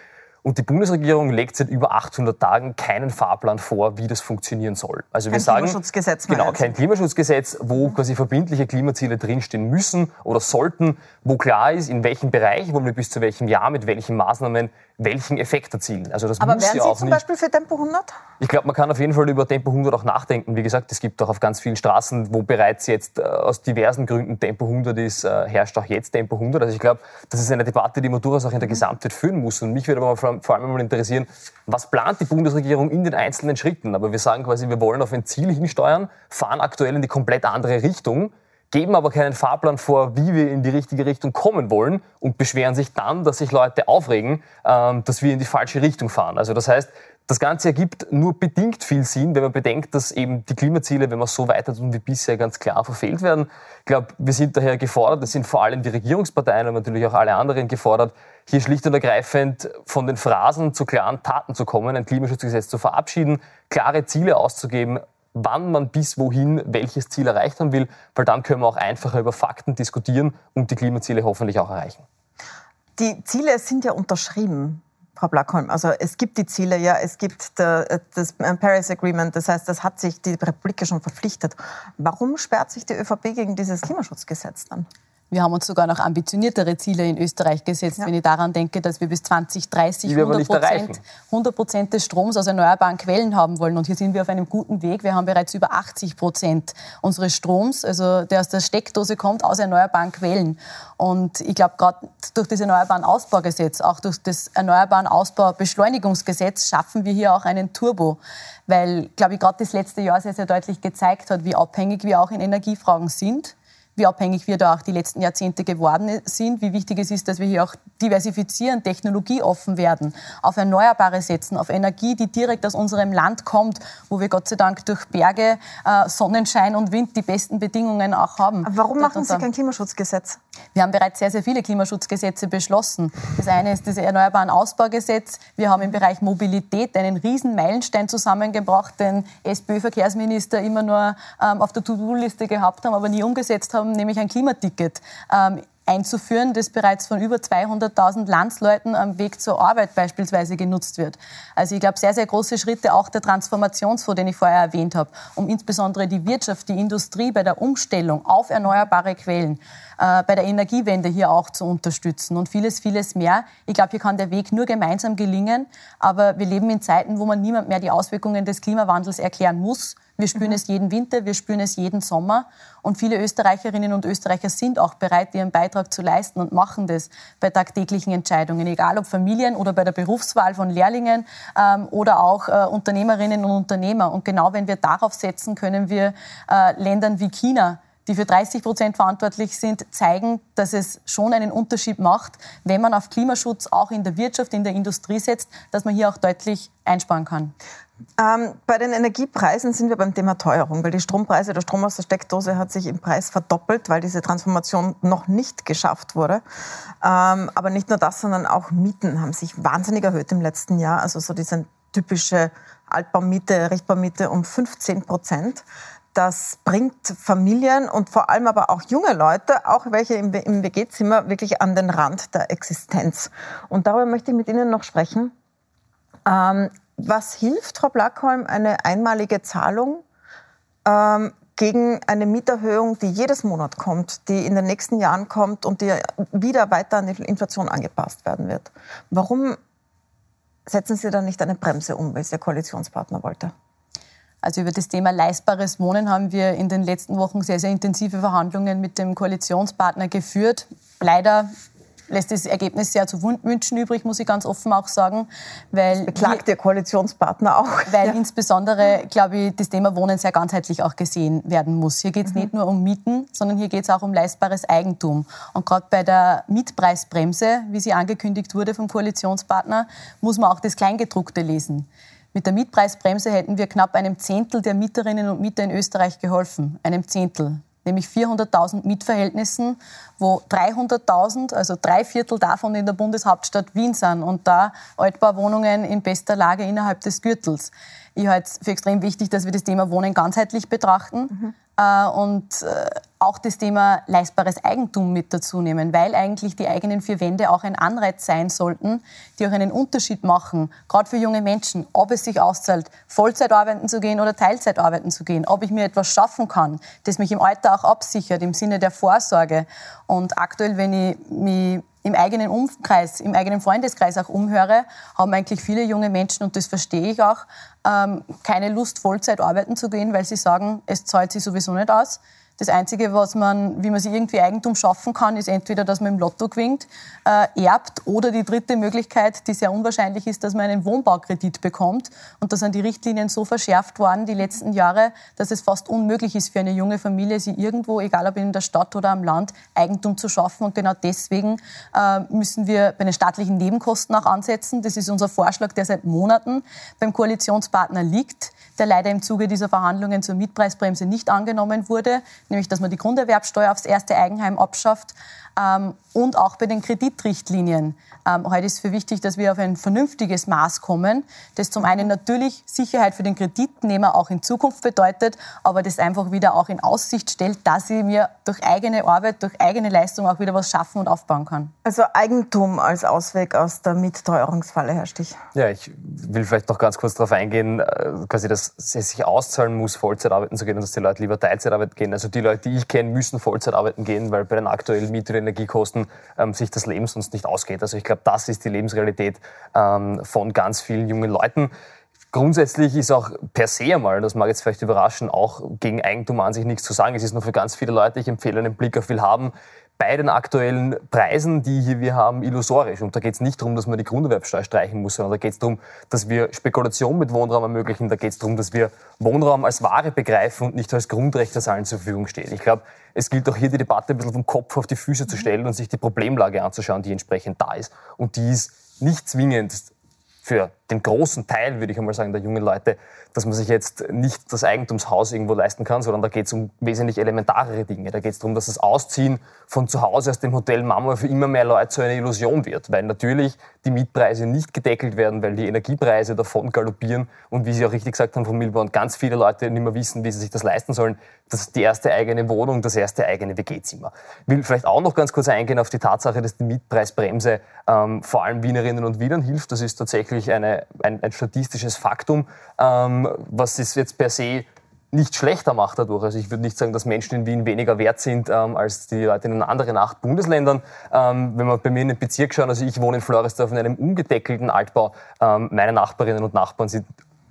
Speaker 3: Und die Bundesregierung legt seit über 800 Tagen keinen Fahrplan vor, wie das funktionieren soll.
Speaker 1: Also kein wir sagen, Klimaschutzgesetz.
Speaker 3: Genau, kein Klimaschutzgesetz, wo mhm. quasi verbindliche Klimaziele drinstehen müssen oder sollten, wo klar ist, in welchem Bereich wollen wir bis zu welchem Jahr mit welchen Maßnahmen welchen Effekt erzielen.
Speaker 1: Also das Aber muss wären ja Sie auch zum nicht. Beispiel für Tempo 100?
Speaker 3: Ich glaube, man kann auf jeden Fall über Tempo 100 auch nachdenken. Wie gesagt, es gibt auch auf ganz vielen Straßen, wo bereits jetzt äh, aus diversen Gründen Tempo 100 ist, äh, herrscht auch jetzt Tempo 100. Also ich glaube, das ist eine Debatte, die man durchaus auch in der mhm. Gesamtheit führen muss. Und mich würde aber vor allem mal interessieren, was plant die Bundesregierung in den einzelnen Schritten? Aber wir sagen quasi, wir wollen auf ein Ziel hinsteuern, fahren aktuell in die komplett andere Richtung geben aber keinen Fahrplan vor, wie wir in die richtige Richtung kommen wollen und beschweren sich dann, dass sich Leute aufregen, ähm, dass wir in die falsche Richtung fahren. Also das heißt, das Ganze ergibt nur bedingt viel Sinn, wenn man bedenkt, dass eben die Klimaziele, wenn man so weiter tun wie bisher, ganz klar verfehlt werden. Ich glaube, wir sind daher gefordert, es sind vor allem die Regierungsparteien und natürlich auch alle anderen gefordert, hier schlicht und ergreifend von den Phrasen zu klaren Taten zu kommen, ein Klimaschutzgesetz zu verabschieden, klare Ziele auszugeben, wann man bis wohin welches Ziel erreicht haben will, weil dann können wir auch einfacher über Fakten diskutieren und die Klimaziele hoffentlich auch erreichen.
Speaker 1: Die Ziele sind ja unterschrieben. Frau Blackholm, also es gibt die Ziele, ja, es gibt der, das Paris Agreement, das heißt, das hat sich die Republik schon verpflichtet. Warum sperrt sich die ÖVP gegen dieses Klimaschutzgesetz dann?
Speaker 2: Wir haben uns sogar noch ambitioniertere Ziele in Österreich gesetzt, ja. wenn ich daran denke, dass wir bis 2030 100 Prozent, 100 Prozent des Stroms aus erneuerbaren Quellen haben wollen. Und hier sind wir auf einem guten Weg. Wir haben bereits über 80 Prozent unseres Stroms, also der aus der Steckdose kommt, aus erneuerbaren Quellen. Und ich glaube, gerade durch das Erneuerbaren Ausbaugesetz, auch durch das Erneuerbaren Ausbaubeschleunigungsgesetz schaffen wir hier auch einen Turbo. Weil, glaube ich, gerade das letzte Jahr sehr, sehr deutlich gezeigt hat, wie abhängig wir auch in Energiefragen sind wie abhängig wir da auch die letzten Jahrzehnte geworden sind, wie wichtig es ist, dass wir hier auch diversifizieren, technologieoffen werden, auf Erneuerbare setzen, auf Energie, die direkt aus unserem Land kommt, wo wir Gott sei Dank durch Berge, äh, Sonnenschein und Wind die besten Bedingungen auch haben.
Speaker 1: Warum machen Sie kein Klimaschutzgesetz?
Speaker 2: Wir haben bereits sehr, sehr viele Klimaschutzgesetze beschlossen. Das eine ist das Erneuerbaren Ausbaugesetz. Wir haben im Bereich Mobilität einen riesen Meilenstein zusammengebracht, den SPÖ-Verkehrsminister immer nur ähm, auf der To-Do-Liste gehabt haben, aber nie umgesetzt haben, nämlich ein Klimaticket. Ähm, einzuführen, das bereits von über 200.000 Landsleuten am Weg zur Arbeit beispielsweise genutzt wird. Also ich glaube, sehr, sehr große Schritte auch der Transformationsfonds, den ich vorher erwähnt habe, um insbesondere die Wirtschaft, die Industrie bei der Umstellung auf erneuerbare Quellen, äh, bei der Energiewende hier auch zu unterstützen und vieles, vieles mehr. Ich glaube, hier kann der Weg nur gemeinsam gelingen, aber wir leben in Zeiten, wo man niemand mehr die Auswirkungen des Klimawandels erklären muss, wir spüren mhm. es jeden Winter, wir spüren es jeden Sommer. Und viele Österreicherinnen und Österreicher sind auch bereit, ihren Beitrag zu leisten und machen das bei tagtäglichen Entscheidungen, egal ob Familien oder bei der Berufswahl von Lehrlingen ähm, oder auch äh, Unternehmerinnen und Unternehmer. Und genau wenn wir darauf setzen, können wir äh, Ländern wie China die für 30 Prozent verantwortlich sind, zeigen, dass es schon einen Unterschied macht, wenn man auf Klimaschutz auch in der Wirtschaft, in der Industrie setzt, dass man hier auch deutlich einsparen kann.
Speaker 1: Ähm, bei den Energiepreisen sind wir beim Thema Teuerung, weil die Strompreise, der Strom aus der Steckdose hat sich im Preis verdoppelt, weil diese Transformation noch nicht geschafft wurde. Ähm, aber nicht nur das, sondern auch Mieten haben sich wahnsinnig erhöht im letzten Jahr. Also so diese typische Altbaumiete, Richtbaumiete um 15 Prozent. Das bringt Familien und vor allem aber auch junge Leute, auch welche im, im WG-Zimmer, wirklich an den Rand der Existenz. Und darüber möchte ich mit Ihnen noch sprechen. Ähm, was hilft, Frau Blackholm, eine einmalige Zahlung ähm, gegen eine Mieterhöhung, die jedes Monat kommt, die in den nächsten Jahren kommt und die wieder weiter an die Inflation angepasst werden wird? Warum setzen Sie da nicht eine Bremse um, wie es Ihr Koalitionspartner wollte?
Speaker 2: Also über das Thema leistbares Wohnen haben wir in den letzten Wochen sehr, sehr intensive Verhandlungen mit dem Koalitionspartner geführt. Leider lässt das Ergebnis sehr zu wünschen übrig, muss ich ganz offen auch sagen.
Speaker 1: Weil das beklagt Ihr Koalitionspartner auch.
Speaker 2: Weil ja. insbesondere, glaube ich, das Thema Wohnen sehr ganzheitlich auch gesehen werden muss. Hier geht es mhm. nicht nur um Mieten, sondern hier geht es auch um leistbares Eigentum. Und gerade bei der Mietpreisbremse, wie sie angekündigt wurde vom Koalitionspartner, muss man auch das Kleingedruckte lesen. Mit der Mietpreisbremse hätten wir knapp einem Zehntel der Mieterinnen und Mieter in Österreich geholfen. Einem Zehntel nämlich 400.000 Mietverhältnissen, wo 300.000, also drei Viertel davon in der Bundeshauptstadt Wien sind und da Altbauwohnungen in bester Lage innerhalb des Gürtels. Ich halte es für extrem wichtig, dass wir das Thema Wohnen ganzheitlich betrachten. Mhm. Äh, und äh, auch das Thema leistbares Eigentum mit dazu nehmen, weil eigentlich die eigenen vier Wände auch ein Anreiz sein sollten, die auch einen Unterschied machen, gerade für junge Menschen, ob es sich auszahlt, Vollzeit arbeiten zu gehen oder Teilzeit arbeiten zu gehen, ob ich mir etwas schaffen kann, das mich im Alter auch absichert, im Sinne der Vorsorge. Und aktuell, wenn ich mich im eigenen Umkreis, im eigenen Freundeskreis auch umhöre, haben eigentlich viele junge Menschen, und das verstehe ich auch, ähm, keine Lust, Vollzeit arbeiten zu gehen, weil sie sagen, es zahlt sich sowieso nicht aus. Das Einzige, was man, wie man sich irgendwie Eigentum schaffen kann, ist entweder, dass man im Lotto gewinnt, äh, erbt oder die dritte Möglichkeit, die sehr unwahrscheinlich ist, dass man einen Wohnbaukredit bekommt. Und da sind die Richtlinien so verschärft worden die letzten Jahre, dass es fast unmöglich ist für eine junge Familie, sie irgendwo, egal ob in der Stadt oder am Land, Eigentum zu schaffen. Und genau deswegen äh, müssen wir bei den staatlichen Nebenkosten auch ansetzen. Das ist unser Vorschlag, der seit Monaten beim Koalitionspartner liegt der leider im Zuge dieser Verhandlungen zur Mietpreisbremse nicht angenommen wurde, nämlich dass man die Grunderwerbsteuer aufs erste Eigenheim abschafft und auch bei den Kreditrichtlinien. Ähm, heute ist es für wichtig, dass wir auf ein vernünftiges Maß kommen, das zum einen natürlich Sicherheit für den Kreditnehmer auch in Zukunft bedeutet, aber das einfach wieder auch in Aussicht stellt, dass ich mir durch eigene Arbeit, durch eigene Leistung auch wieder was schaffen und aufbauen kann.
Speaker 1: Also Eigentum als Ausweg aus der Mietteuerungsfalle, Herr Stich.
Speaker 3: Ja, ich will vielleicht noch ganz kurz darauf eingehen, äh, quasi, dass es sich auszahlen muss, Vollzeit arbeiten zu gehen und dass die Leute lieber Teilzeit arbeiten gehen. Also die Leute, die ich kenne, müssen Vollzeit arbeiten gehen, weil bei den aktuellen Miet- und Energiekosten ähm, sich das Leben sonst nicht ausgeht. Also ich glaube, das ist die Lebensrealität ähm, von ganz vielen jungen Leuten. Grundsätzlich ist auch per se einmal, das mag jetzt vielleicht überraschen, auch gegen Eigentum an sich nichts zu sagen. Es ist nur für ganz viele Leute, ich empfehle einen Blick auf Willhaben, bei den aktuellen Preisen, die hier wir haben, illusorisch. Und da geht es nicht darum, dass man die Grunderwerbsteuer streichen muss, sondern da geht es darum, dass wir Spekulation mit Wohnraum ermöglichen. Da geht es darum, dass wir Wohnraum als Ware begreifen und nicht als Grundrecht, das allen zur Verfügung steht. Ich glaube, es gilt auch hier die Debatte ein bisschen vom Kopf auf die Füße zu stellen und sich die Problemlage anzuschauen, die entsprechend da ist. Und die ist nicht zwingend für den großen Teil, würde ich einmal sagen, der jungen Leute, dass man sich jetzt nicht das Eigentumshaus irgendwo leisten kann, sondern da geht es um wesentlich elementarere Dinge. Da geht es darum, dass das Ausziehen von zu Hause aus dem Hotel Mama für immer mehr Leute zu einer Illusion wird, weil natürlich die Mietpreise nicht gedeckelt werden, weil die Energiepreise davon galoppieren und wie Sie auch richtig gesagt haben, Frau Milborn, ganz viele Leute nicht mehr wissen, wie sie sich das leisten sollen. Das ist die erste eigene Wohnung, das erste eigene WG-Zimmer. Will vielleicht auch noch ganz kurz eingehen auf die Tatsache, dass die Mietpreisbremse ähm, vor allem Wienerinnen und Wienern hilft. Das ist tatsächlich eine, ein, ein statistisches Faktum, ähm, was es jetzt per se nicht schlechter macht dadurch. Also ich würde nicht sagen, dass Menschen in Wien weniger wert sind ähm, als die Leute in den anderen acht Bundesländern. Ähm, wenn wir bei mir in den Bezirk schauen, also ich wohne in Floresdorf in einem ungedeckelten Altbau. Ähm, meine Nachbarinnen und Nachbarn sind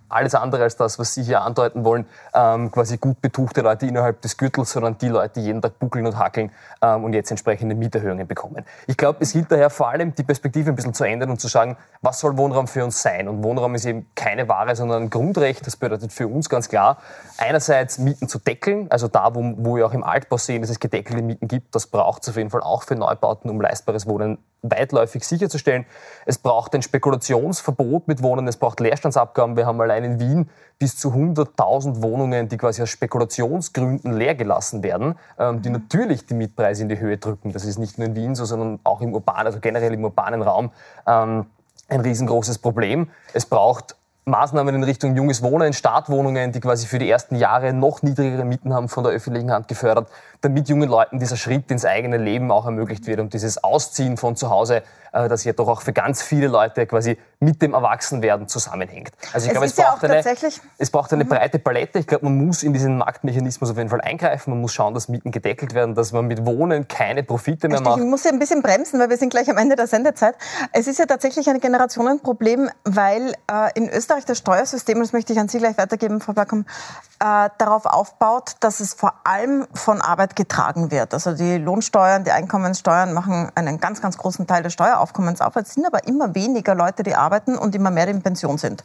Speaker 3: alles andere als das, was Sie hier andeuten wollen, ähm, quasi gut betuchte Leute innerhalb des Gürtels, sondern die Leute, die jeden Tag buckeln und hackeln ähm, und jetzt entsprechende Mieterhöhungen bekommen. Ich glaube, es gilt daher vor allem, die Perspektive ein bisschen zu ändern und zu sagen, was soll Wohnraum für uns sein? Und Wohnraum ist eben keine Ware, sondern ein Grundrecht. Das bedeutet für uns ganz klar, einerseits Mieten zu deckeln, also da, wo, wo wir auch im Altbau sehen, dass es gedeckelte Mieten gibt, das braucht es auf jeden Fall auch für Neubauten, um leistbares Wohnen weitläufig sicherzustellen. Es braucht ein Spekulationsverbot mit Wohnen, es braucht Leerstandsabgaben. Wir haben allein in Wien bis zu 100.000 Wohnungen, die quasi aus Spekulationsgründen leer gelassen werden, ähm, die mhm. natürlich die Mietpreise in die Höhe drücken. Das ist nicht nur in Wien so, sondern auch im urbanen, also generell im urbanen Raum ähm, ein riesengroßes Problem. Es braucht Maßnahmen in Richtung junges Wohnen, Startwohnungen, die quasi für die ersten Jahre noch niedrigere Mieten haben, von der öffentlichen Hand gefördert, damit jungen Leuten dieser Schritt ins eigene Leben auch ermöglicht wird und dieses Ausziehen von zu Hause das ja doch auch für ganz viele Leute quasi mit dem Erwachsenwerden zusammenhängt. Also ich glaube, es, braucht ja eine, es braucht eine mhm. breite Palette. Ich glaube, man muss in diesen Marktmechanismus auf jeden Fall eingreifen. Man muss schauen, dass Mieten gedeckelt werden, dass man mit Wohnen keine Profite mehr macht.
Speaker 1: Ich muss ja ein bisschen bremsen, weil wir sind gleich am Ende der Sendezeit. Es ist ja tatsächlich ein Generationenproblem, weil äh, in Österreich das Steuersystem, das möchte ich an Sie gleich weitergeben, Frau Bergum, äh, darauf aufbaut, dass es vor allem von Arbeit getragen wird. Also die Lohnsteuern, die Einkommenssteuern machen einen ganz, ganz großen Teil des Steueraufkommens auf. Es sind aber immer weniger Leute, die arbeiten und immer mehr in Pension sind.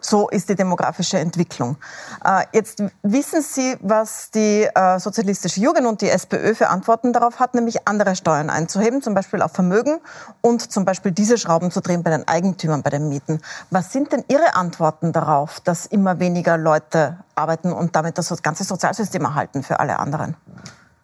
Speaker 1: So ist die demografische Entwicklung. Äh, jetzt wissen Sie, was die äh, sozialistische Jugend und die SPÖ für Antworten darauf hat, nämlich andere Steuern einzuheben, zum Beispiel auf Vermögen und zum Beispiel diese Schrauben zu drehen bei den Eigentümern, bei den Mieten. Was sind denn Ihre Antworten darauf, dass immer weniger Leute arbeiten und damit das ganze Sozialsystem erhalten für alle anderen.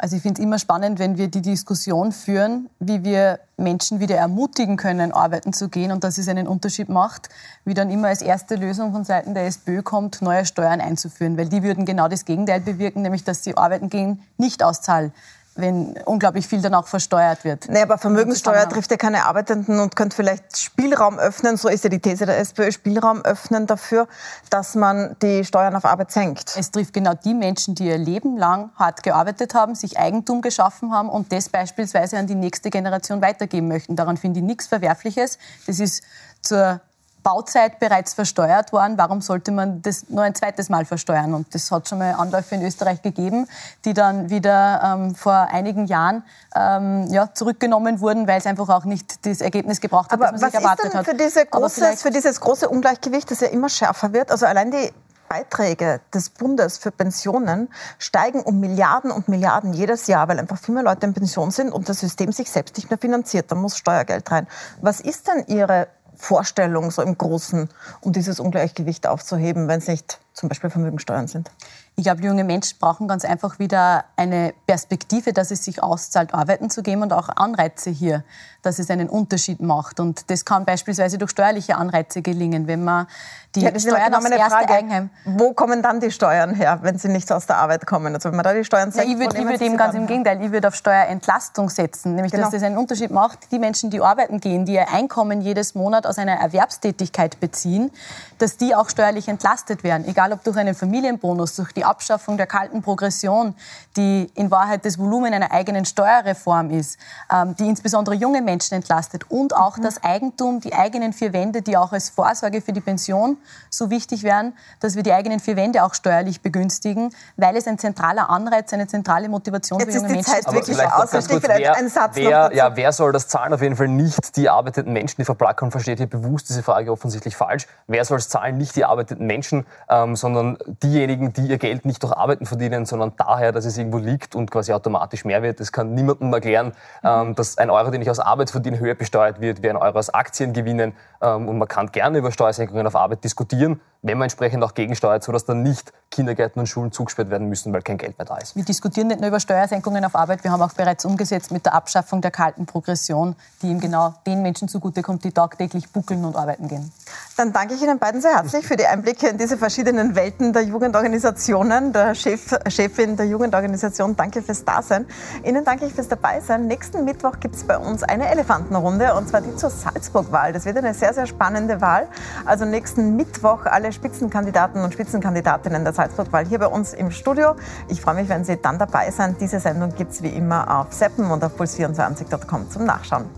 Speaker 2: Also ich finde es immer spannend, wenn wir die Diskussion führen, wie wir Menschen wieder ermutigen können, arbeiten zu gehen und dass es einen Unterschied macht, wie dann immer als erste Lösung von Seiten der SPÖ kommt, neue Steuern einzuführen, weil die würden genau das Gegenteil bewirken, nämlich dass sie arbeiten gehen nicht auszahlen wenn unglaublich viel dann auch versteuert wird.
Speaker 1: Nee, aber Vermögenssteuer trifft ja keine Arbeitenden und könnte vielleicht Spielraum öffnen, so ist ja die These der SPÖ, Spielraum öffnen dafür, dass man die Steuern auf Arbeit senkt.
Speaker 2: Es trifft genau die Menschen, die ihr Leben lang hart gearbeitet haben, sich Eigentum geschaffen haben und das beispielsweise an die nächste Generation weitergeben möchten. Daran finde ich nichts Verwerfliches. Das ist zur Bauzeit bereits versteuert worden. Warum sollte man das nur ein zweites Mal versteuern? Und das hat schon mal Anläufe in Österreich gegeben, die dann wieder ähm, vor einigen Jahren ähm, ja, zurückgenommen wurden, weil es einfach auch nicht das Ergebnis gebraucht hat,
Speaker 1: Aber das man sich erwartet hat. Für, diese große, für dieses große Ungleichgewicht, das ja immer schärfer wird, also allein die Beiträge des Bundes für Pensionen steigen um Milliarden und Milliarden jedes Jahr, weil einfach viel mehr Leute in Pension sind und das System sich selbst nicht mehr finanziert. Da muss Steuergeld rein. Was ist denn Ihre Vorstellung so im Großen, um dieses Ungleichgewicht aufzuheben, wenn es nicht zum Beispiel Vermögensteuern sind?
Speaker 2: Ich glaube, junge Menschen brauchen ganz einfach wieder eine Perspektive, dass es sich auszahlt, arbeiten zu gehen und auch Anreize hier, dass es einen Unterschied macht. Und das kann beispielsweise durch steuerliche Anreize gelingen, wenn man die ja, Steuern
Speaker 1: aufs erste Frage. Eigenheim... Wo kommen dann die Steuern her, wenn sie nicht aus der Arbeit kommen? Also wenn man da die Steuern
Speaker 2: senkt, ja, Ich würde würd eben ganz im Gegenteil, ich würde auf Steuerentlastung setzen, nämlich genau. dass das einen Unterschied macht. Die Menschen, die arbeiten gehen, die ihr Einkommen jedes Monat aus einer Erwerbstätigkeit beziehen, dass die auch steuerlich entlastet werden, egal ob durch einen Familienbonus, durch die Abschaffung der kalten Progression, die in Wahrheit das Volumen einer eigenen Steuerreform ist, ähm, die insbesondere junge Menschen entlastet und auch mhm. das Eigentum, die eigenen vier Wände, die auch als Vorsorge für die Pension so wichtig wären, dass wir die eigenen vier Wände auch steuerlich begünstigen, weil es ein zentraler Anreiz, eine zentrale Motivation
Speaker 1: Jetzt
Speaker 2: für junge
Speaker 1: Menschen ist.
Speaker 2: Jetzt
Speaker 1: wirklich aus.
Speaker 3: wer, ein Satz wer, ja, wer soll das zahlen? Auf jeden Fall nicht die arbeitenden Menschen. Die Frau Plackern versteht hier bewusst diese Frage offensichtlich falsch. Wer soll es zahlen? Nicht die arbeitenden Menschen, ähm, sondern diejenigen, die ihr Geld nicht durch Arbeiten verdienen, sondern daher, dass es irgendwo liegt und quasi automatisch mehr wird. Das kann niemandem erklären, ähm, dass ein Euro, den ich aus Arbeit verdiene, höher besteuert wird wie ein Euro aus Aktien gewinnen. Ähm, und man kann gerne über Steuersenkungen auf Arbeit diskutieren, wenn man entsprechend auch gegensteuert, sodass dann nicht Kindergärten und Schulen zugesperrt werden müssen, weil kein Geld mehr da ist.
Speaker 2: Wir diskutieren nicht nur über Steuersenkungen auf Arbeit, wir haben auch bereits umgesetzt mit der Abschaffung der kalten Progression, die eben genau den Menschen zugutekommt, die tagtäglich buckeln und arbeiten gehen.
Speaker 1: Dann danke ich Ihnen beiden sehr herzlich für die Einblicke in diese verschiedenen Welten der Jugendorganisationen. Der Chef, Chefin der Jugendorganisation, danke fürs Dasein. Ihnen danke ich fürs Dabeisein. Nächsten Mittwoch gibt es bei uns eine Elefantenrunde und zwar die zur Salzburg-Wahl. Das wird eine sehr, sehr spannende Wahl. Also nächsten Mittwoch alle Spitzenkandidaten und Spitzenkandidatinnen der Salzburg-Wahl hier bei uns im Studio. Ich freue mich, wenn Sie dann dabei sind. Diese Sendung gibt es wie immer auf Seppen und auf puls24.com zum Nachschauen.